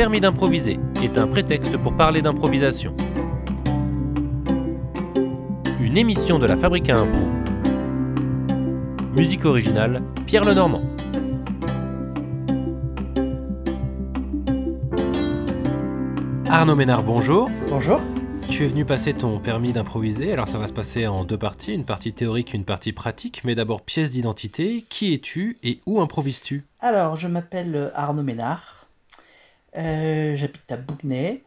permis d'improviser est un prétexte pour parler d'improvisation. Une émission de la Fabrique à Impro. Musique originale, Pierre Lenormand. Arnaud Ménard, bonjour. Bonjour. Tu es venu passer ton permis d'improviser, alors ça va se passer en deux parties, une partie théorique, une partie pratique, mais d'abord pièce d'identité, qui es-tu et où improvises-tu? Alors, je m'appelle Arnaud Ménard, euh, j'habite à Bougnay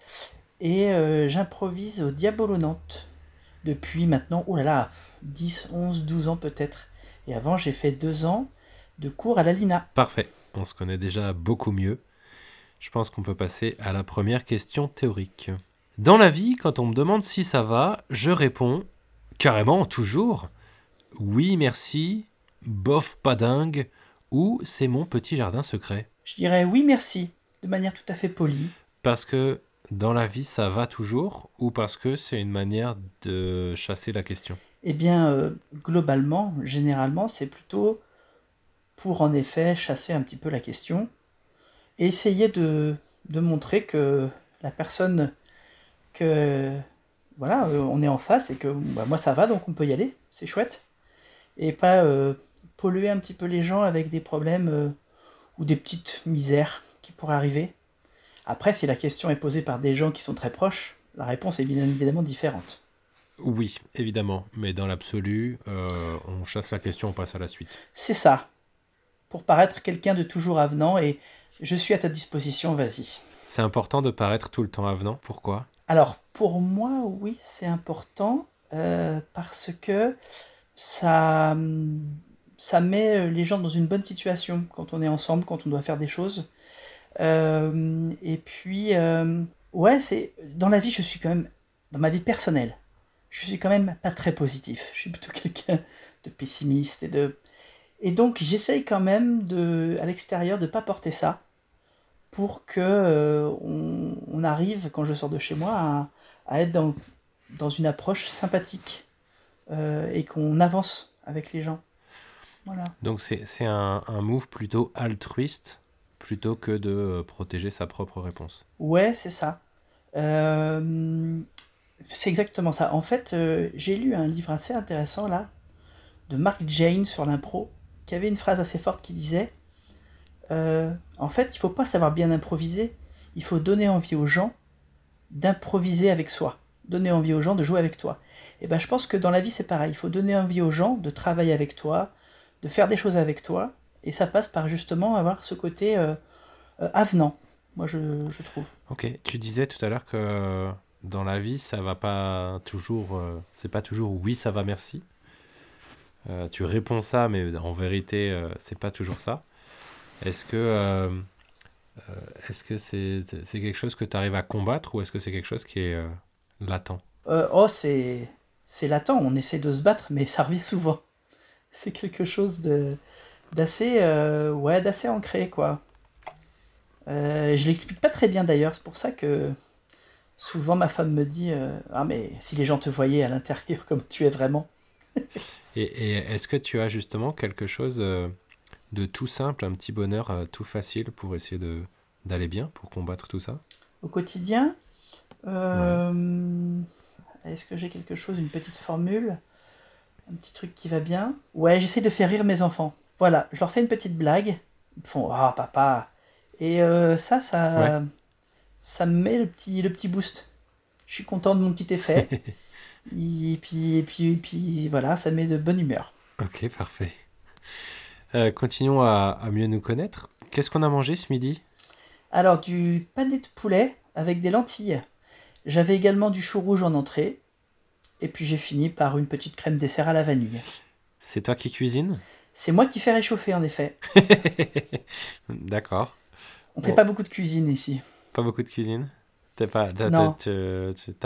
et euh, j'improvise au Diabolo Nantes depuis maintenant, oh là là, 10, 11, 12 ans peut-être. Et avant, j'ai fait deux ans de cours à la Lina. Parfait, on se connaît déjà beaucoup mieux. Je pense qu'on peut passer à la première question théorique. Dans la vie, quand on me demande si ça va, je réponds carrément toujours oui, merci, bof, pas dingue, ou c'est mon petit jardin secret. Je dirais oui, merci, de manière tout à fait polie. Parce que dans la vie, ça va toujours, ou parce que c'est une manière de chasser la question? Eh bien, euh, globalement, généralement, c'est plutôt pour en effet chasser un petit peu la question et essayer de, de montrer que la personne que voilà, euh, on est en face et que bah, moi ça va donc on peut y aller, c'est chouette. Et pas euh, polluer un petit peu les gens avec des problèmes ou des petites misères qui pourraient arriver. Après, si la question est posée par des gens qui sont très proches, la réponse est bien évidemment différente. Oui, évidemment, mais dans l'absolu, on chasse la question, on passe à la suite. C'est ça. Pour paraître quelqu'un de toujours avenant et je suis à ta disposition, vas-y. C'est important de paraître tout le temps avenant, pourquoi? Alors, pour moi, oui, c'est important euh, parce que ça, ça met les gens dans une bonne situation quand on est ensemble, quand on doit faire des choses. Euh, et puis, euh, ouais, c'est dans la vie, je suis quand même, dans ma vie personnelle, je suis quand même pas très positif. Je suis plutôt quelqu'un de pessimiste et de. Et donc, j'essaye quand même de, à l'extérieur de pas porter ça pour que euh, on, arrive, quand je sors de chez moi, à, être dans, dans, une approche sympathique et qu'on avance avec les gens. Voilà. Donc c'est un, un, move plutôt altruiste plutôt que de euh, protéger sa propre réponse. Ouais, c'est ça. c'est exactement ça. En fait, j'ai lu un livre assez intéressant là, de Mark Jane sur l'impro, qui avait une phrase assez forte qui disait euh, en fait, il faut pas savoir bien improviser, il faut donner envie aux gens d'improviser avec soi, donner envie aux gens de jouer avec toi. Et ben je pense que dans la vie c'est pareil, il faut donner envie aux gens de travailler avec toi, de faire des choses avec toi, et ça passe par justement avoir ce côté euh, euh, avenant, moi je, je, trouve. Ok, tu disais tout à l'heure que dans la vie ça va pas toujours, c'est pas toujours oui ça va merci. tu réponds ça, mais en vérité c'est pas toujours ça. Est-ce que euh, euh, est-ce que c'est quelque chose que tu arrives à combattre ou est-ce que c'est quelque chose qui est euh, latent? Oh, c'est c'est latent. On essaie de se battre, mais ça revient souvent. C'est quelque chose de d'assez ouais d'assez ancré quoi. je l'explique pas très bien d'ailleurs. C'est pour ça que souvent ma femme me dit ah mais si les gens te voyaient à l'intérieur comme tu es vraiment. et, et est-ce que tu as justement quelque chose de tout simple, un petit bonheur euh, tout facile pour essayer de d'aller bien, pour combattre tout ça? Au quotidien, euh, est-ce que j'ai quelque chose, une petite formule Un petit truc qui va bien? Ouais, j'essaie de faire rire mes enfants. Voilà, je leur fais une petite blague. Ils me font Ah, papa Et euh, ça, ça, ça me met le petit, le petit boost. Je suis content de mon petit effet. et, puis, et, puis, et puis, voilà, ça met de bonne humeur. Ok, parfait. Euh, continuons à, mieux nous connaître. Qu'est-ce qu'on a mangé ce midi? Alors, du pané de poulet avec des lentilles. J'avais également du chou rouge en entrée. Et puis j'ai fini par une petite crème dessert à la vanille. C'est toi qui cuisines? C'est moi qui fais réchauffer, en effet. D'accord. On ne fait pas beaucoup de cuisine ici. Pas beaucoup de cuisine? T'as pas,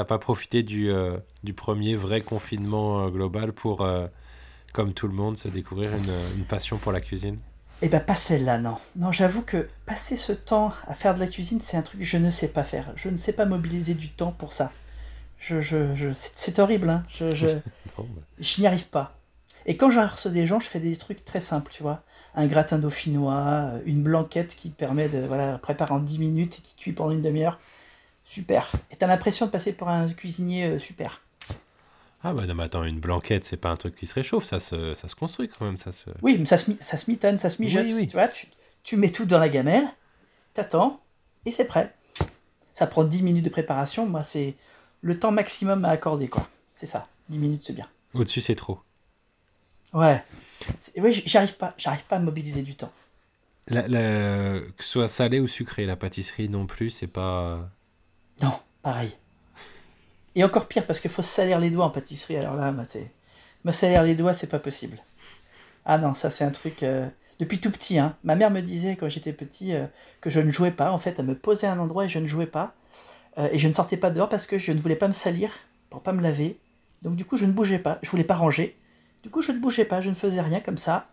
pas profité du, euh, du premier vrai confinement euh, global pour comme tout le monde, se découvrir une, passion pour la cuisine? Eh ben pas celle-là, non. Non, j'avoue que passer ce temps à faire de la cuisine, c'est un truc que je ne sais pas faire. Je ne sais pas mobiliser du temps pour ça. Je, je, je c'est horrible, hein. Je, je, bah. je n'y arrive pas. Et quand reçois des gens, je fais des trucs très simples, tu vois. Un gratin dauphinois, une blanquette qui permet de voilà, préparer en 10 minutes et qui cuit pendant une demi-heure. Super. Et t'as l'impression de passer pour un cuisinier euh, super. Ah bah non, mais attends, une blanquette, c'est pas un truc qui se réchauffe, ça se, ça se construit quand même. Ça se... Oui, mais ça se, ça se mitonne, ça se mijote. Oui, oui. Tu vois, tu, tu mets tout dans la gamelle, t'attends, et c'est prêt. Ça prend 10 minutes de préparation. Moi, c'est le temps maximum à accorder, quoi. C'est ça. 10 minutes, c'est bien. Au-dessus, c'est trop. Ouais. Oui, j'arrive pas, j'arrive pas à mobiliser du temps. La- la- que ce soit salé ou sucré, la pâtisserie non plus, c'est pas. Non, pareil. Et encore pire, parce qu'il faut se salir les doigts en pâtisserie. Alors là, moi, c'est... me salir les doigts, c'est pas possible. Ah non, ça, c'est un truc. euh, Depuis tout petit, hein. ma mère me disait quand j'étais petit euh, que je ne jouais pas. En fait, elle me posait à un endroit et je ne jouais pas. Euh, et je ne sortais pas dehors parce que je ne voulais pas me salir pour pas me laver. Donc, du coup, je ne bougeais pas. Je voulais pas ranger. Du coup, je ne bougeais pas. Je ne faisais rien comme ça.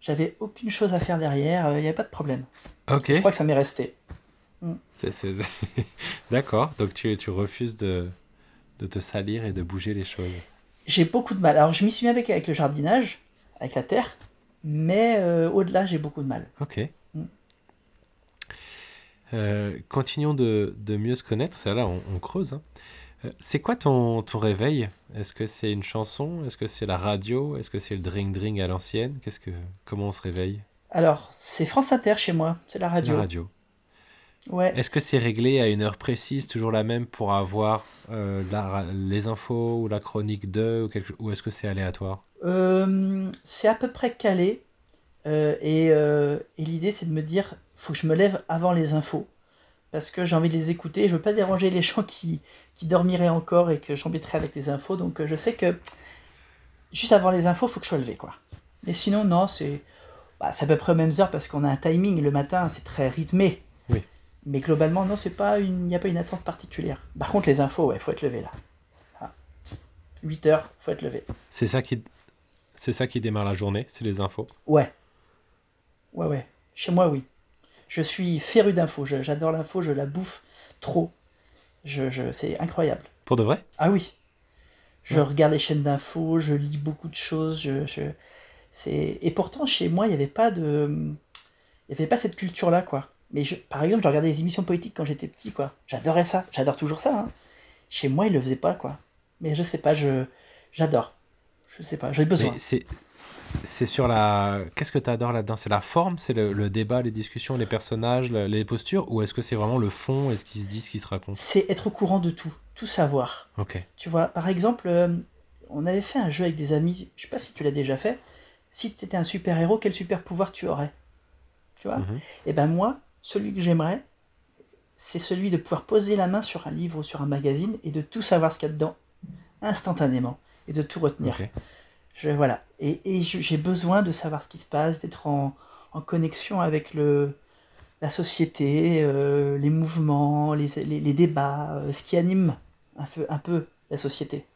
J'avais aucune chose à faire derrière. Il n'y avait pas de problème. Ok. Je crois que ça m'est resté. C'est- D'accord, donc tu, tu refuses de, de te salir et de bouger les choses. J'ai beaucoup de mal. Alors, je m'y suis mis avec, avec le jardinage, avec la terre, mais euh, au-delà, j'ai beaucoup de mal. Ok. Mm. Euh, continuons de, de mieux se connaître, ça là on, on creuse. hein. C'est quoi ton, ton réveil? Est-ce que c'est une chanson? Est-ce que c'est la radio? Est-ce que c'est le drink drink à l'ancienne? Qu'est-ce que comment on se réveille? Alors, c'est France Inter chez moi, c'est la C'est radio. la radio. Ouais. Est-ce que c'est réglé à une heure précise, toujours la même pour avoir euh, la les infos ou la chronique de ou, quelque... ou est-ce que c'est aléatoire? Euh, c'est à peu près calé. euh, et et l'idée, c'est de me dire, faut que je me lève avant les infos. Parce que j'ai envie de les écouter. Je veux pas déranger les gens qui, qui dormiraient encore et que j'embêterais avec les infos. Donc, euh, je sais que juste avant les infos, faut que je sois levé, quoi. Mais sinon, non, c'est bah, à peu près aux mêmes heures parce qu'on a un timing. Le matin, c'est très rythmé. Oui. Mais globalement, non, c'est pas une, il n'y a pas une attente particulière. Par contre, les infos, ouais, faut être levé là. Ah. 8 heures, faut être levé. C'est ça qui c'est ça qui démarre la journée, c'est les infos. Ouais. Ouais, ouais. Chez moi, oui. Je suis féru d'infos. J'adore l'info, je la bouffe trop. Je, je, c'est incroyable. Pour de vrai? Ah oui. Je Ouais. regarde les chaînes d'infos, je lis beaucoup de choses. Je, je- c'est... Et pourtant, chez moi, il n'y avait pas de. Il n'y avait pas cette culture-là, quoi. Mais je, par exemple, je regardais les émissions politiques quand j'étais petit, quoi. J'adorais ça. J'adore toujours ça. hein. Chez moi, ils le faisaient pas, quoi. Mais je sais pas, je, j'adore. Je sais pas, j'ai besoin. Mais c'est c'est sur la qu'est-ce que tu adores là-dedans? C'est la forme, c'est le, le débat, les discussions, les personnages, le- les postures? Ou est-ce que c'est vraiment le fond et ce qui se dit, ce qui se raconte? C'est être au courant de tout, tout savoir. OK. Tu vois, par exemple, euh, on avait fait un jeu avec des amis, je sais pas si tu l'as déjà fait. Si tu étais un super-héros, quel super pouvoir tu aurais? Tu vois? Mhm. Et ben moi, celui que j'aimerais, c'est celui de pouvoir poser la main sur un livre ou sur un magazine et de tout savoir ce qu'il y a dedans instantanément et de tout retenir. OK. Je, voilà. Et, et j'ai besoin de savoir ce qui se passe, d'être en, en connexion avec le, la société, euh, les mouvements, les, les, les débats, euh, ce qui anime un peu, un peu la société.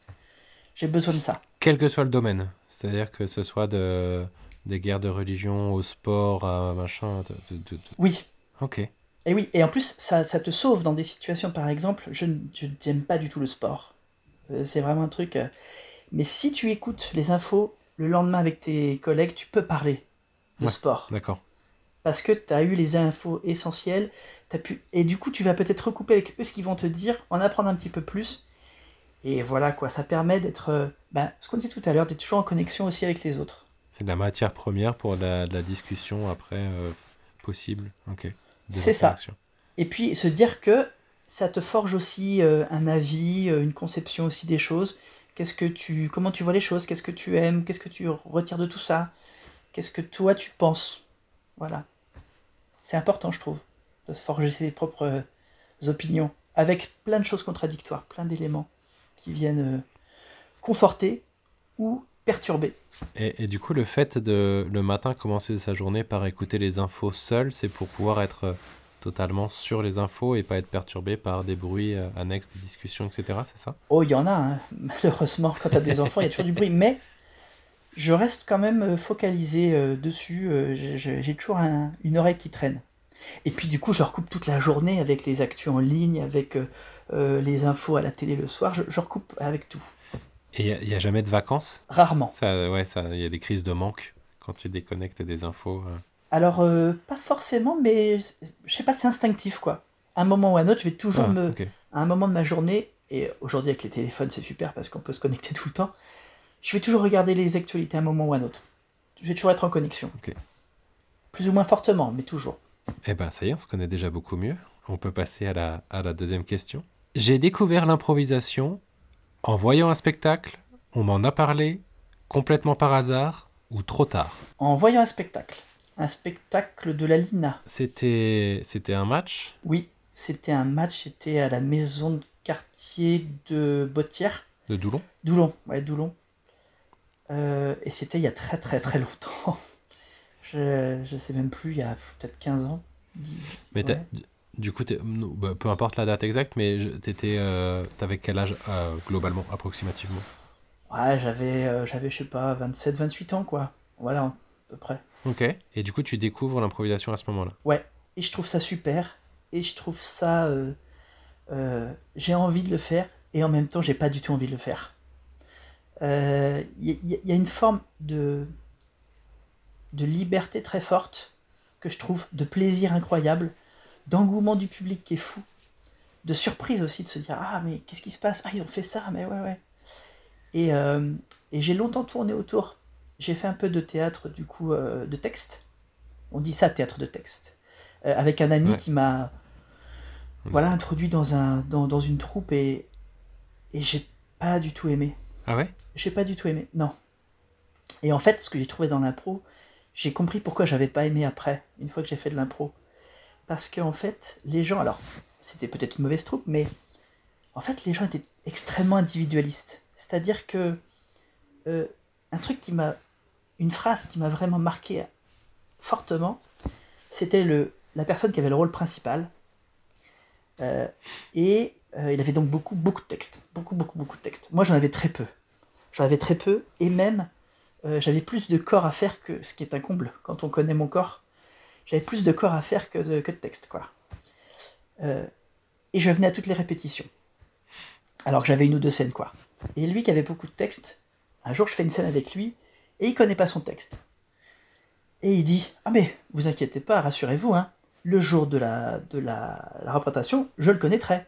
J'ai besoin de ça. Quel que soit le domaine, c'est-à-dire que ce soit de des guerres de religion au sport à machin de- de- Oui. OK. Et oui, et en plus, ça, ça te sauve dans des situations, par exemple, je n'aime pas du tout le sport. Euh, c'est vraiment un truc... Mais si tu écoutes les infos le lendemain avec tes collègues, tu peux parler de Ouais. sport. D'accord. parce que tu as eu les infos essentielles, t'as pu... et du coup tu vas peut-être recouper avec eux ce qu'ils vont te dire, en apprendre un petit peu plus, et voilà quoi, ça permet d'être, euh, bah, ce qu'on disait tout à l'heure, d'être toujours en connexion aussi avec les autres. C'est de la matière première pour la, la discussion après euh, possible. OK. C'est ça. Et puis se dire que ça te forge aussi euh, un avis, une conception aussi des choses, qu'est-ce que tu, comment tu vois les choses, qu'est-ce que tu aimes, qu'est-ce que tu retires de tout ça, qu'est-ce que toi tu penses, voilà. C'est important je trouve, de se forger ses propres euh, opinions, avec plein de choses contradictoires, plein d'éléments qui viennent euh, conforter ou perturber. Et, du coup, le fait de le matin commencer sa journée par écouter les infos seul, c'est pour pouvoir être euh, totalement sur les infos et pas être perturbé par des bruits euh, annexes, des discussions, etc. C'est ça? Oh, il y en a, hein. malheureusement, quand tu as des enfants, il y a toujours du bruit. Mais je reste quand même euh, focalisé euh, dessus. j'ai- toujours un- une oreille qui traîne. Et puis du coup, je recoupe toute la journée avec les actus en ligne, avec euh, les infos à la télé le soir. Je, je recoupe avec tout. Et il n'y a, jamais de vacances? Rarement. Ça, ouais, ça, il y a des crises de manque quand tu déconnectes des infos. euh. Alors, euh, pas forcément, mais je sais pas, c'est instinctif, quoi. À un moment ou à un autre, je vais toujours Ah, me... À un moment de ma journée, et aujourd'hui avec les téléphones, c'est super parce qu'on peut se connecter tout le temps, je vais toujours regarder les actualités à un moment ou à un autre. Je vais toujours être en connexion. Plus ou moins fortement, mais toujours. Eh ben, ça y est, on se connaît déjà beaucoup mieux. On peut passer à la, à la deuxième question. J'ai découvert l'improvisation en voyant un spectacle, on m'en a parlé, complètement par hasard ou trop tard? En voyant un spectacle. Un spectacle de la Lina. C'était, c'était un match? Oui, c'était un match, c'était à la maison de quartier de Bottière. de Doulon? Doulon, ouais, Doulon. Euh, et c'était il y a très très très longtemps. Je, je sais même plus, il y a peut-être 15 ans. Mais ouais. du coup, bah, peu importe la date exacte, mais t'étais, euh, t'avais quel âge euh, globalement, approximativement? Ouais, j'avais, euh, j'avais, je sais pas, 27, 28 ans, quoi. Voilà, à peu près. Ok. Et du coup, tu découvres l'improvisation à ce moment-là. Ouais, et je trouve ça super. Et je trouve ça. euh, euh, j'ai envie de le faire, et en même temps, j'ai pas du tout envie de le faire. Euh, Il y, y- a une forme de, de liberté très forte que je trouve, de plaisir incroyable, d'engouement du public qui est fou, de surprise aussi de se dire Ah, mais qu'est-ce qui se passe? Ah, ils ont fait ça, mais ouais, ouais. Et, euh, et j'ai longtemps tourné autour. J'ai fait un peu de théâtre, du coup, euh, de texte. On dit ça, théâtre de texte. Euh, avec un ami Ouais. qui m'a voilà, introduit dans, un, dans, dans une troupe et, et j'ai pas du tout aimé. Ah ouais? J'ai pas du tout aimé, non. Et en fait, ce que j'ai trouvé dans l'impro, j'ai compris pourquoi j'avais pas aimé après, une fois que j'ai fait de l'impro. Parce que en fait, les gens, alors, c'était peut-être une mauvaise troupe, mais en fait, les gens étaient extrêmement individualistes. C'est-à-dire que euh, un truc qui m'a, une phrase qui m'a vraiment marqué fortement, c'était la personne qui avait le rôle principal. Euh, et euh, il avait donc beaucoup, beaucoup de textes. Beaucoup, beaucoup, beaucoup de textes. Moi, j'en avais très peu. J'en avais très peu. Et même, euh, j'avais plus de corps à faire que ce qui est un comble quand on connaît mon corps. J'avais plus de corps à faire que de, que texte, quoi. Et je venais à toutes les répétitions. Alors que j'avais une ou deux scènes, quoi. Et lui qui avait beaucoup de textes, un jour je fais une scène avec lui, et il connaît pas son texte. Et il dit Ah, mais vous inquiétez pas, rassurez-vous, hein, le jour de la, de la, représentation, je le connaîtrai.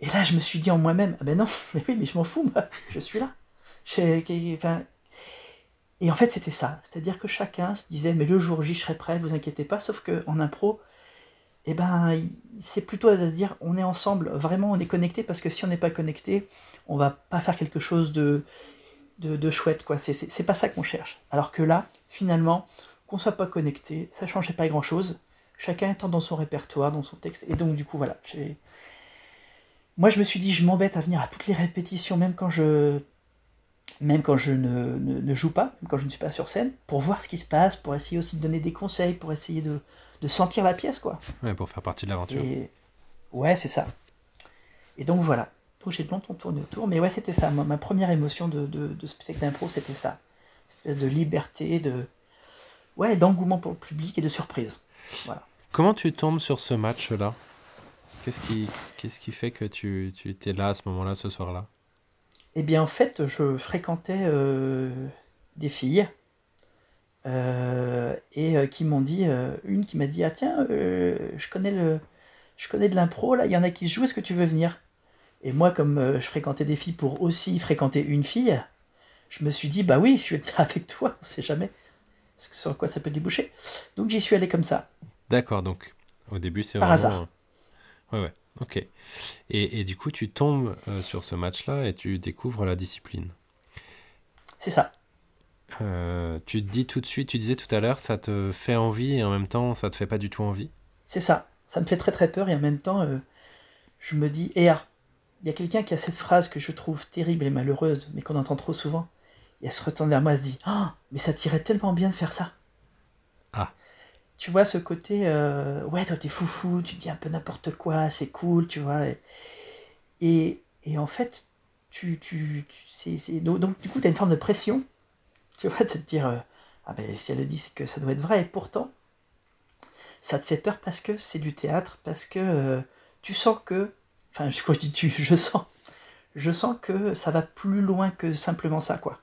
Et là, je me suis dit en moi-même Ah, ben non, mais oui, mais je m'en fous, je suis là. Enfin, et en fait, c'était ça. C'est-à-dire que chacun se disait Mais le jour J, serai prêt, vous inquiétez pas. Sauf qu'en impro, eh ben, c'est plutôt à se dire On est ensemble, vraiment, on est connecté, parce que si on n'est pas connecté, on va pas faire quelque chose de, de, de chouette, quoi. C'est- pas ça qu'on cherche. Alors que là, finalement, qu'on soit pas connecté, ça changeait pas grand-chose. Chacun étant dans son répertoire, dans son texte. Et donc, du coup, voilà. Moi, je me suis dit, je m'embête à venir à toutes les répétitions, même quand je, même quand je ne, ne- ne joue pas, même quand je ne suis pas sur scène, pour voir ce qui se passe, pour essayer aussi de donner des conseils, pour essayer de, de sentir la pièce, quoi. Ouais, pour faire partie de l'aventure. Et... Ouais, c'est ça. Et donc voilà. Donc j'ai longtemps tourné autour, mais ouais, c'était ça. Ma, ma première émotion de, de, de spectacle d'impro, c'était ça. Cette espèce de liberté, de. Ouais, d'engouement pour le public et de surprise. Voilà. Comment tu tombes sur ce match-là? Qu'est-ce qui, qu'est-ce qui fait que tu, tu étais là à ce moment-là, ce soir-là? Eh bien, en fait, je fréquentais euh, des filles euh, et euh, qui m'ont dit, une qui m'a dit, ah tiens, je connais le, je connais de l'impro là, il y en a qui se jouent, est-ce que tu veux venir? Et moi, comme euh, je fréquentais des filles pour aussi fréquenter une fille, je me suis dit, bah oui, je vais venir avec toi, on sait jamais sur quoi ça peut déboucher. Donc j'y suis allé comme ça. D'accord, donc au début c'est Par vraiment... hasard. Ouais, ouais, ok. Et, et du coup tu tombes euh, sur ce match-là et tu découvres la discipline. C'est ça. Euh, tu te dis tout de suite, tu disais tout à l'heure, ça te fait envie et en même temps ça te fait pas du tout envie? C'est ça. Ça me fait très très peur et en même temps, euh, je me dis, et alors, il y a quelqu'un qui a cette phrase que je trouve terrible et malheureuse, mais qu'on entend trop souvent. Et elle se retourne vers moi, elle se dit, ah, mais ça t'irait tellement bien de faire ça. Ah. Tu vois ce côté, euh, ouais, toi t'es foufou, tu dis un peu n'importe quoi, c'est cool, tu vois. Et, et, et en fait, tu, tu, tu c'est- donc, donc, du coup, tu as une forme de pression, tu vois, de te dire, euh, ah ben si elle le dit, c'est que ça doit être vrai, et pourtant, ça te fait peur parce que c'est du théâtre, parce que euh, tu sens que, enfin, je- quand je dis tu, je sens, je sens que ça va plus loin que simplement ça, quoi.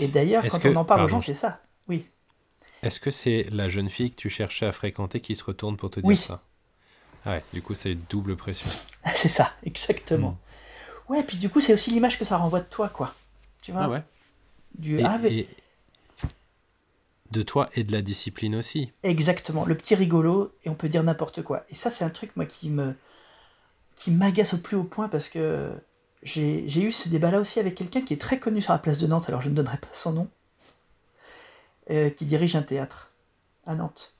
Et d'ailleurs, quand que- on en parle aux gens, c'est ça. Oui. Est-ce que c'est la jeune fille que tu cherchais à fréquenter qui se retourne pour te dire Oui. ça? Ah ouais, du coup, c'est une double pression. c'est ça, exactement. Mm. Ouais, puis du coup, c'est aussi l'image que ça renvoie de toi, quoi. Tu vois? Ah ouais du... et, ah, mais- et de toi et de la discipline aussi. Exactement, le petit rigolo, et on peut dire n'importe quoi. Et ça, c'est un truc, moi, qui me qui m'agace au plus haut point parce que j'ai eu ce débat-là aussi avec quelqu'un qui est très connu sur la place de Nantes, alors je ne donnerai pas son nom, euh, qui dirige un théâtre à Nantes.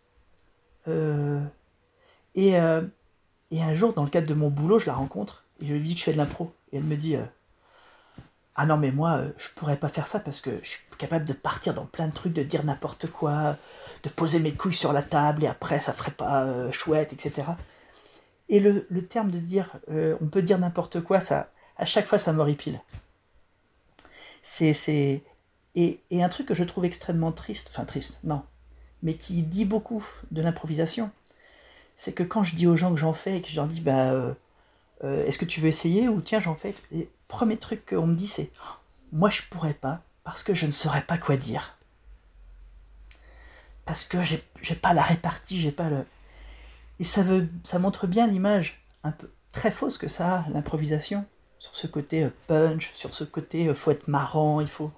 Euh, et, euh, et un jour, dans le cadre de mon boulot, je la rencontre et je lui dis que je fais de l'impro. Et elle me dit Ah non, mais moi, je pourrais pas faire ça parce que je suis capable de partir dans plein de trucs, de dire n'importe quoi, de poser mes couilles sur la table et après ça ferait pas chouette, etc. Et le, terme de dire euh, on peut dire n'importe quoi, ça, à chaque fois ça m'horripile. C'est, c'est... Et, un truc que je trouve extrêmement triste, enfin triste, non, mais qui dit beaucoup de l'improvisation, c'est que quand je dis aux gens que j'en fais et que je leur dis bah euh, euh, est-ce que tu veux essayer ou tiens j'en fais, le premier truc qu'on me dit c'est moi je pourrais pas parce que je ne saurais pas quoi dire parce que j'ai j'ai pas la répartie, j'ai pas le. Et ça, veut, ça montre bien l'image un peu très fausse que ça a, l'improvisation, sur ce côté euh, punch, sur ce côté euh, faut être marrant, il faut.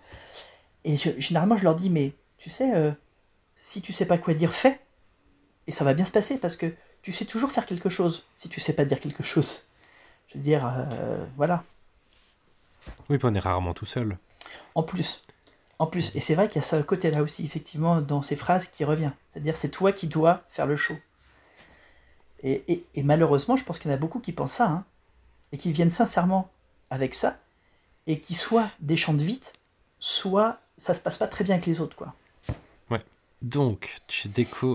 Et je- généralement, je leur dis, mais tu sais, euh, si tu sais pas quoi dire, fais. Et ça va bien se passer parce que tu sais toujours faire quelque chose si tu sais pas dire quelque chose. Je veux dire, euh, voilà. Oui, puis on est rarement tout seul. En plus. En plus. Et c'est vrai qu'il y a ce côté-là aussi, effectivement, dans ces phrases qui revient. C'est-à-dire, c'est toi qui dois faire le show. Et, malheureusement, je pense qu'il y en a beaucoup qui pensent ça, hein, et qui viennent sincèrement avec ça, et qui soit déchantent vite, soit ça se passe pas très bien avec les autres, quoi. Donc, tu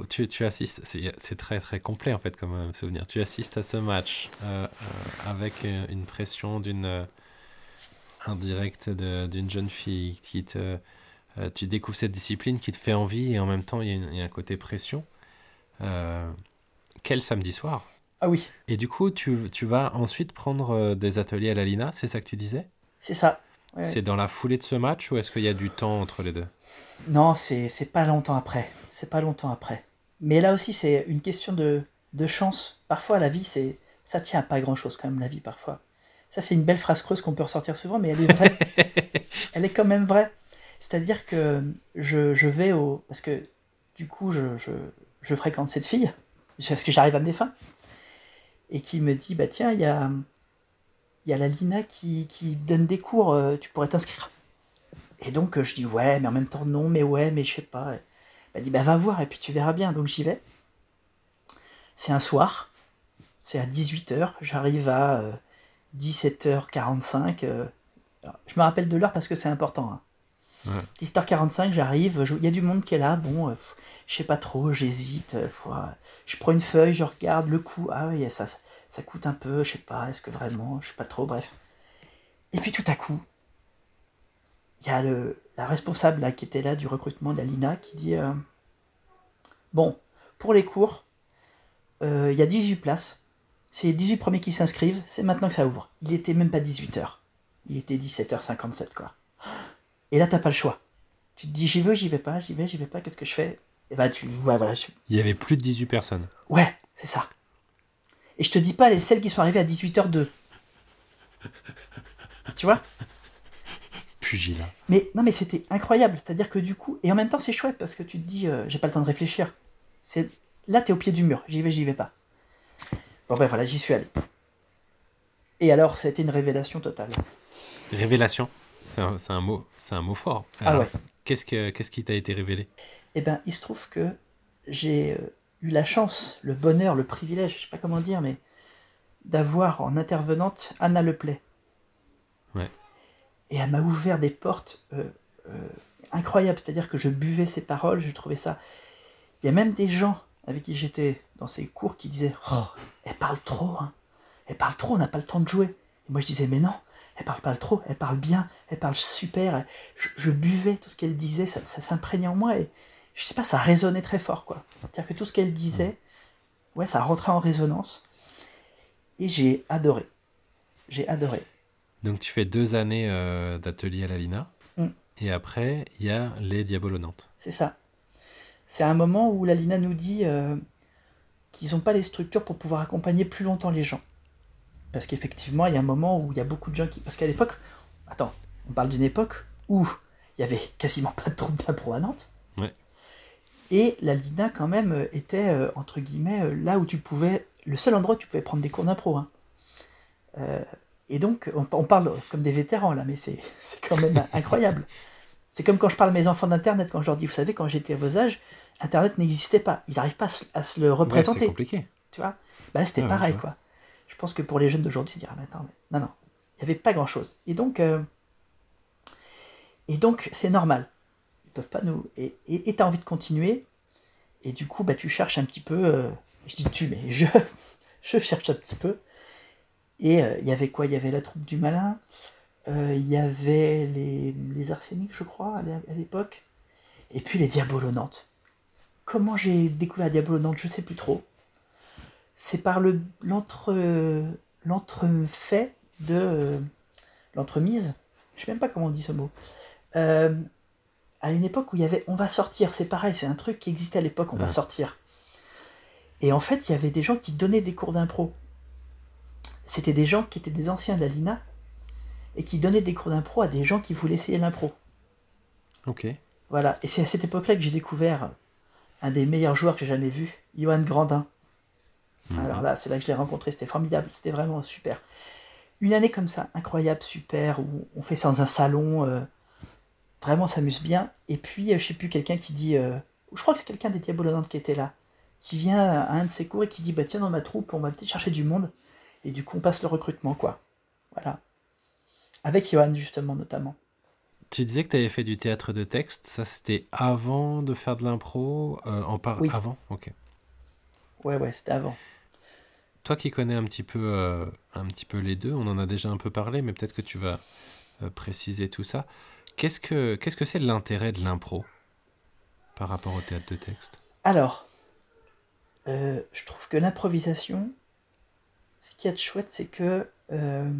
tu, tu assistes, c'est très très complet en fait comme euh, souvenir. Tu assistes à ce match euh, euh, avec une pression d'une indirecte d'une jeune fille qui te, tu découvres cette discipline qui te fait envie et en même temps il y a, un côté pression. Quel samedi soir Ah oui, Et du coup, tu, tu vas ensuite prendre euh, des ateliers à la Lina, c'est ça que tu disais? C'est ça. Ouais, ouais. C'est dans la foulée de ce match ou est-ce qu'il y a du temps entre les deux? Non, c'est c'est pas longtemps après. C'est pas longtemps après. Mais là aussi, c'est une question de, de chance. Parfois, la vie, c'est ça tient à pas grand-chose quand même, la vie, parfois. Ça, c'est une belle phrase creuse qu'on peut ressortir souvent, mais elle est vraie. elle est quand même vraie. C'est-à-dire que je, je vais au... Parce que, du coup, je, je, je fréquente cette fille, parce que j'arrive à mes fins, et qui me dit, bah tiens, il y a, il y a la Lina qui, qui donne des cours, euh, tu pourrais t'inscrire. Et donc euh, je dis ouais, mais en même temps non, mais ouais, mais je sais pas. Elle dit bah va voir et puis tu verras bien. Donc j'y vais. C'est un soir, c'est à 18h, j'arrive à euh, 17h45. euh, alors, je me rappelle de l'heure parce que c'est important. hein. Ouais. 17h45, j'arrive, il y a du monde qui est là, bon, pff, je sais pas trop, j'hésite. euh, ouais. je prends une feuille, je regarde le coût, ah oui, ça, ça, coûte un peu, je sais pas, est-ce que vraiment, je sais pas trop, bref. Et puis tout à coup, il y a le, la responsable qui était là du recrutement de la Lina qui dit euh, Bon, pour les cours, euh, il y a 18 places. C'est les 18 premiers qui s'inscrivent, c'est maintenant que ça ouvre. Il était même pas 18h. Il était 17h57, quoi. Et là, t'as pas le choix. Tu te dis J'y vais, j'y vais pas, j'y vais, j'y vais pas, qu'est-ce que je fais? Et bah, tu. Ouais, voilà. je- Il y avait plus de 18 personnes. Ouais, c'est ça. Et je te dis pas les celles qui sont arrivées à 18h02. Tu vois? Pugilat. Mais non, mais c'était incroyable. C'est-à-dire que du coup, et en même temps, c'est chouette parce que tu te dis, euh, j'ai pas le temps de réfléchir. C'est là, t'es au pied du mur. J'y vais, j'y vais pas. Bon ben voilà, j'y suis allé. Et alors, ça a été une révélation totale. Révélation, c'est un, mot, c'est un mot fort. Ah Alors, ouais. Qu'est-ce que qu'est-ce qui t'a été révélé? Eh ben, il se trouve que j'ai euh, eu la chance, le bonheur, le privilège, je sais pas comment dire, mais d'avoir en intervenante Anna Leplay. Ouais. Et elle m'a ouvert des portes euh, euh, incroyables. C'est-à-dire que je buvais ses paroles, je trouvais ça. Il y a même des gens avec qui j'étais dans ces cours qui disaient Oh, elle parle trop, hein. Elle parle trop, on n'a pas le temps de jouer. Et moi je disais Mais non, elle parle pas trop, elle parle bien, elle parle super. Je, je buvais tout ce qu'elle disait, ça, ça s'imprégnait en moi et je sais pas, ça résonnait très fort quoi. C'est-à-dire que tout ce qu'elle disait, ouais, ça rentrait en résonance. Et j'ai adoré. J'ai adoré. Donc tu fais deux années euh, d'atelier à la Lina. Mm. Et après, il y a les Diabolonantes. C'est ça. C'est un moment où la Lina nous dit euh, qu'ils n'ont pas les structures pour pouvoir accompagner plus longtemps les gens. Parce qu'effectivement, il y a un moment où il y a beaucoup de gens qui... Parce qu'à l'époque... Attends, on parle d'une époque où il y avait quasiment pas de troupe d'impro à Nantes. Et la Lina, quand même, euh, était, euh, entre guillemets, euh, là où tu pouvais... Le seul endroit où tu pouvais prendre des cours d'impro. hein. Euh, et donc, on, on parle comme des vétérans, là, mais c'est c'est quand même incroyable. C'est comme quand je parle à mes enfants d'Internet, quand je leur dis, vous savez, quand j'étais à vos âges, Internet n'existait pas. Ils n'arrivent pas à se, à se le Ouais, c'est représenter. compliqué. tu vois? Bah là, c'était Ouais, pareil, ouais. quoi. Je pense que pour les jeunes d'aujourd'hui, ils se diraient, mais attends, mais... non, non, il n'y avait pas grand-chose. Et donc, et donc, c'est normal. Peuvent pas nous... Et tu as envie de continuer, et du coup, bah, tu cherches un petit peu... euh, Je dis tu, mais je, je cherche un petit peu. Et euh, il y avait quoi? Il y avait la troupe du malin, euh, il y avait les, les arséniques, je crois, à l'é- à l'époque, et puis les diabolonantes. Comment j'ai découvert Diabolonantes, je sais plus trop. C'est par le l'entre l'entrefait de l'entremise. Je sais même pas comment on dit ce mot. À une époque où il y avait on va sortir, c'est pareil, c'est un truc qui existait à l'époque, on va sortir. Et en fait, il y avait des gens qui donnaient des cours d'impro. C'était des gens qui étaient des anciens de la Lina et qui donnaient des cours d'impro à des gens qui voulaient essayer l'impro. Ok. Voilà, et c'est à cette époque-là que j'ai découvert un des meilleurs joueurs que j'ai jamais vu, Johan Grandin. Mhm. Alors là, c'est là que je l'ai rencontré, c'était formidable, c'était vraiment super. Une année comme ça, incroyable, super, où on fait ça dans un salon, euh, vraiment s'amuse bien. Et puis, euh, je sais plus, quelqu'un qui dit, euh, je crois que c'est quelqu'un des Diabolonantes qui était là, qui vient à un de ses cours et qui dit, bah tiens, dans ma troupe, on va peut-être chercher du monde. Et du coup, on passe le recrutement, quoi. Voilà. Avec Johan, justement, notamment. Tu disais que tu avais fait du théâtre de texte. Ça, c'était avant de faire de l'impro euh, en par... Oui. Avant? Ok. Ouais, ouais, c'était avant. Toi qui connais un petit peu, euh, un petit peu les deux, on en a déjà un peu parlé, mais peut-être que tu vas euh, préciser tout ça. Qu'est-ce que qu'est-ce que c'est l'intérêt de l'impro par rapport au théâtre de texte? Alors, euh, je trouve que l'improvisation, ce qu'il y a de chouette, c'est que euh,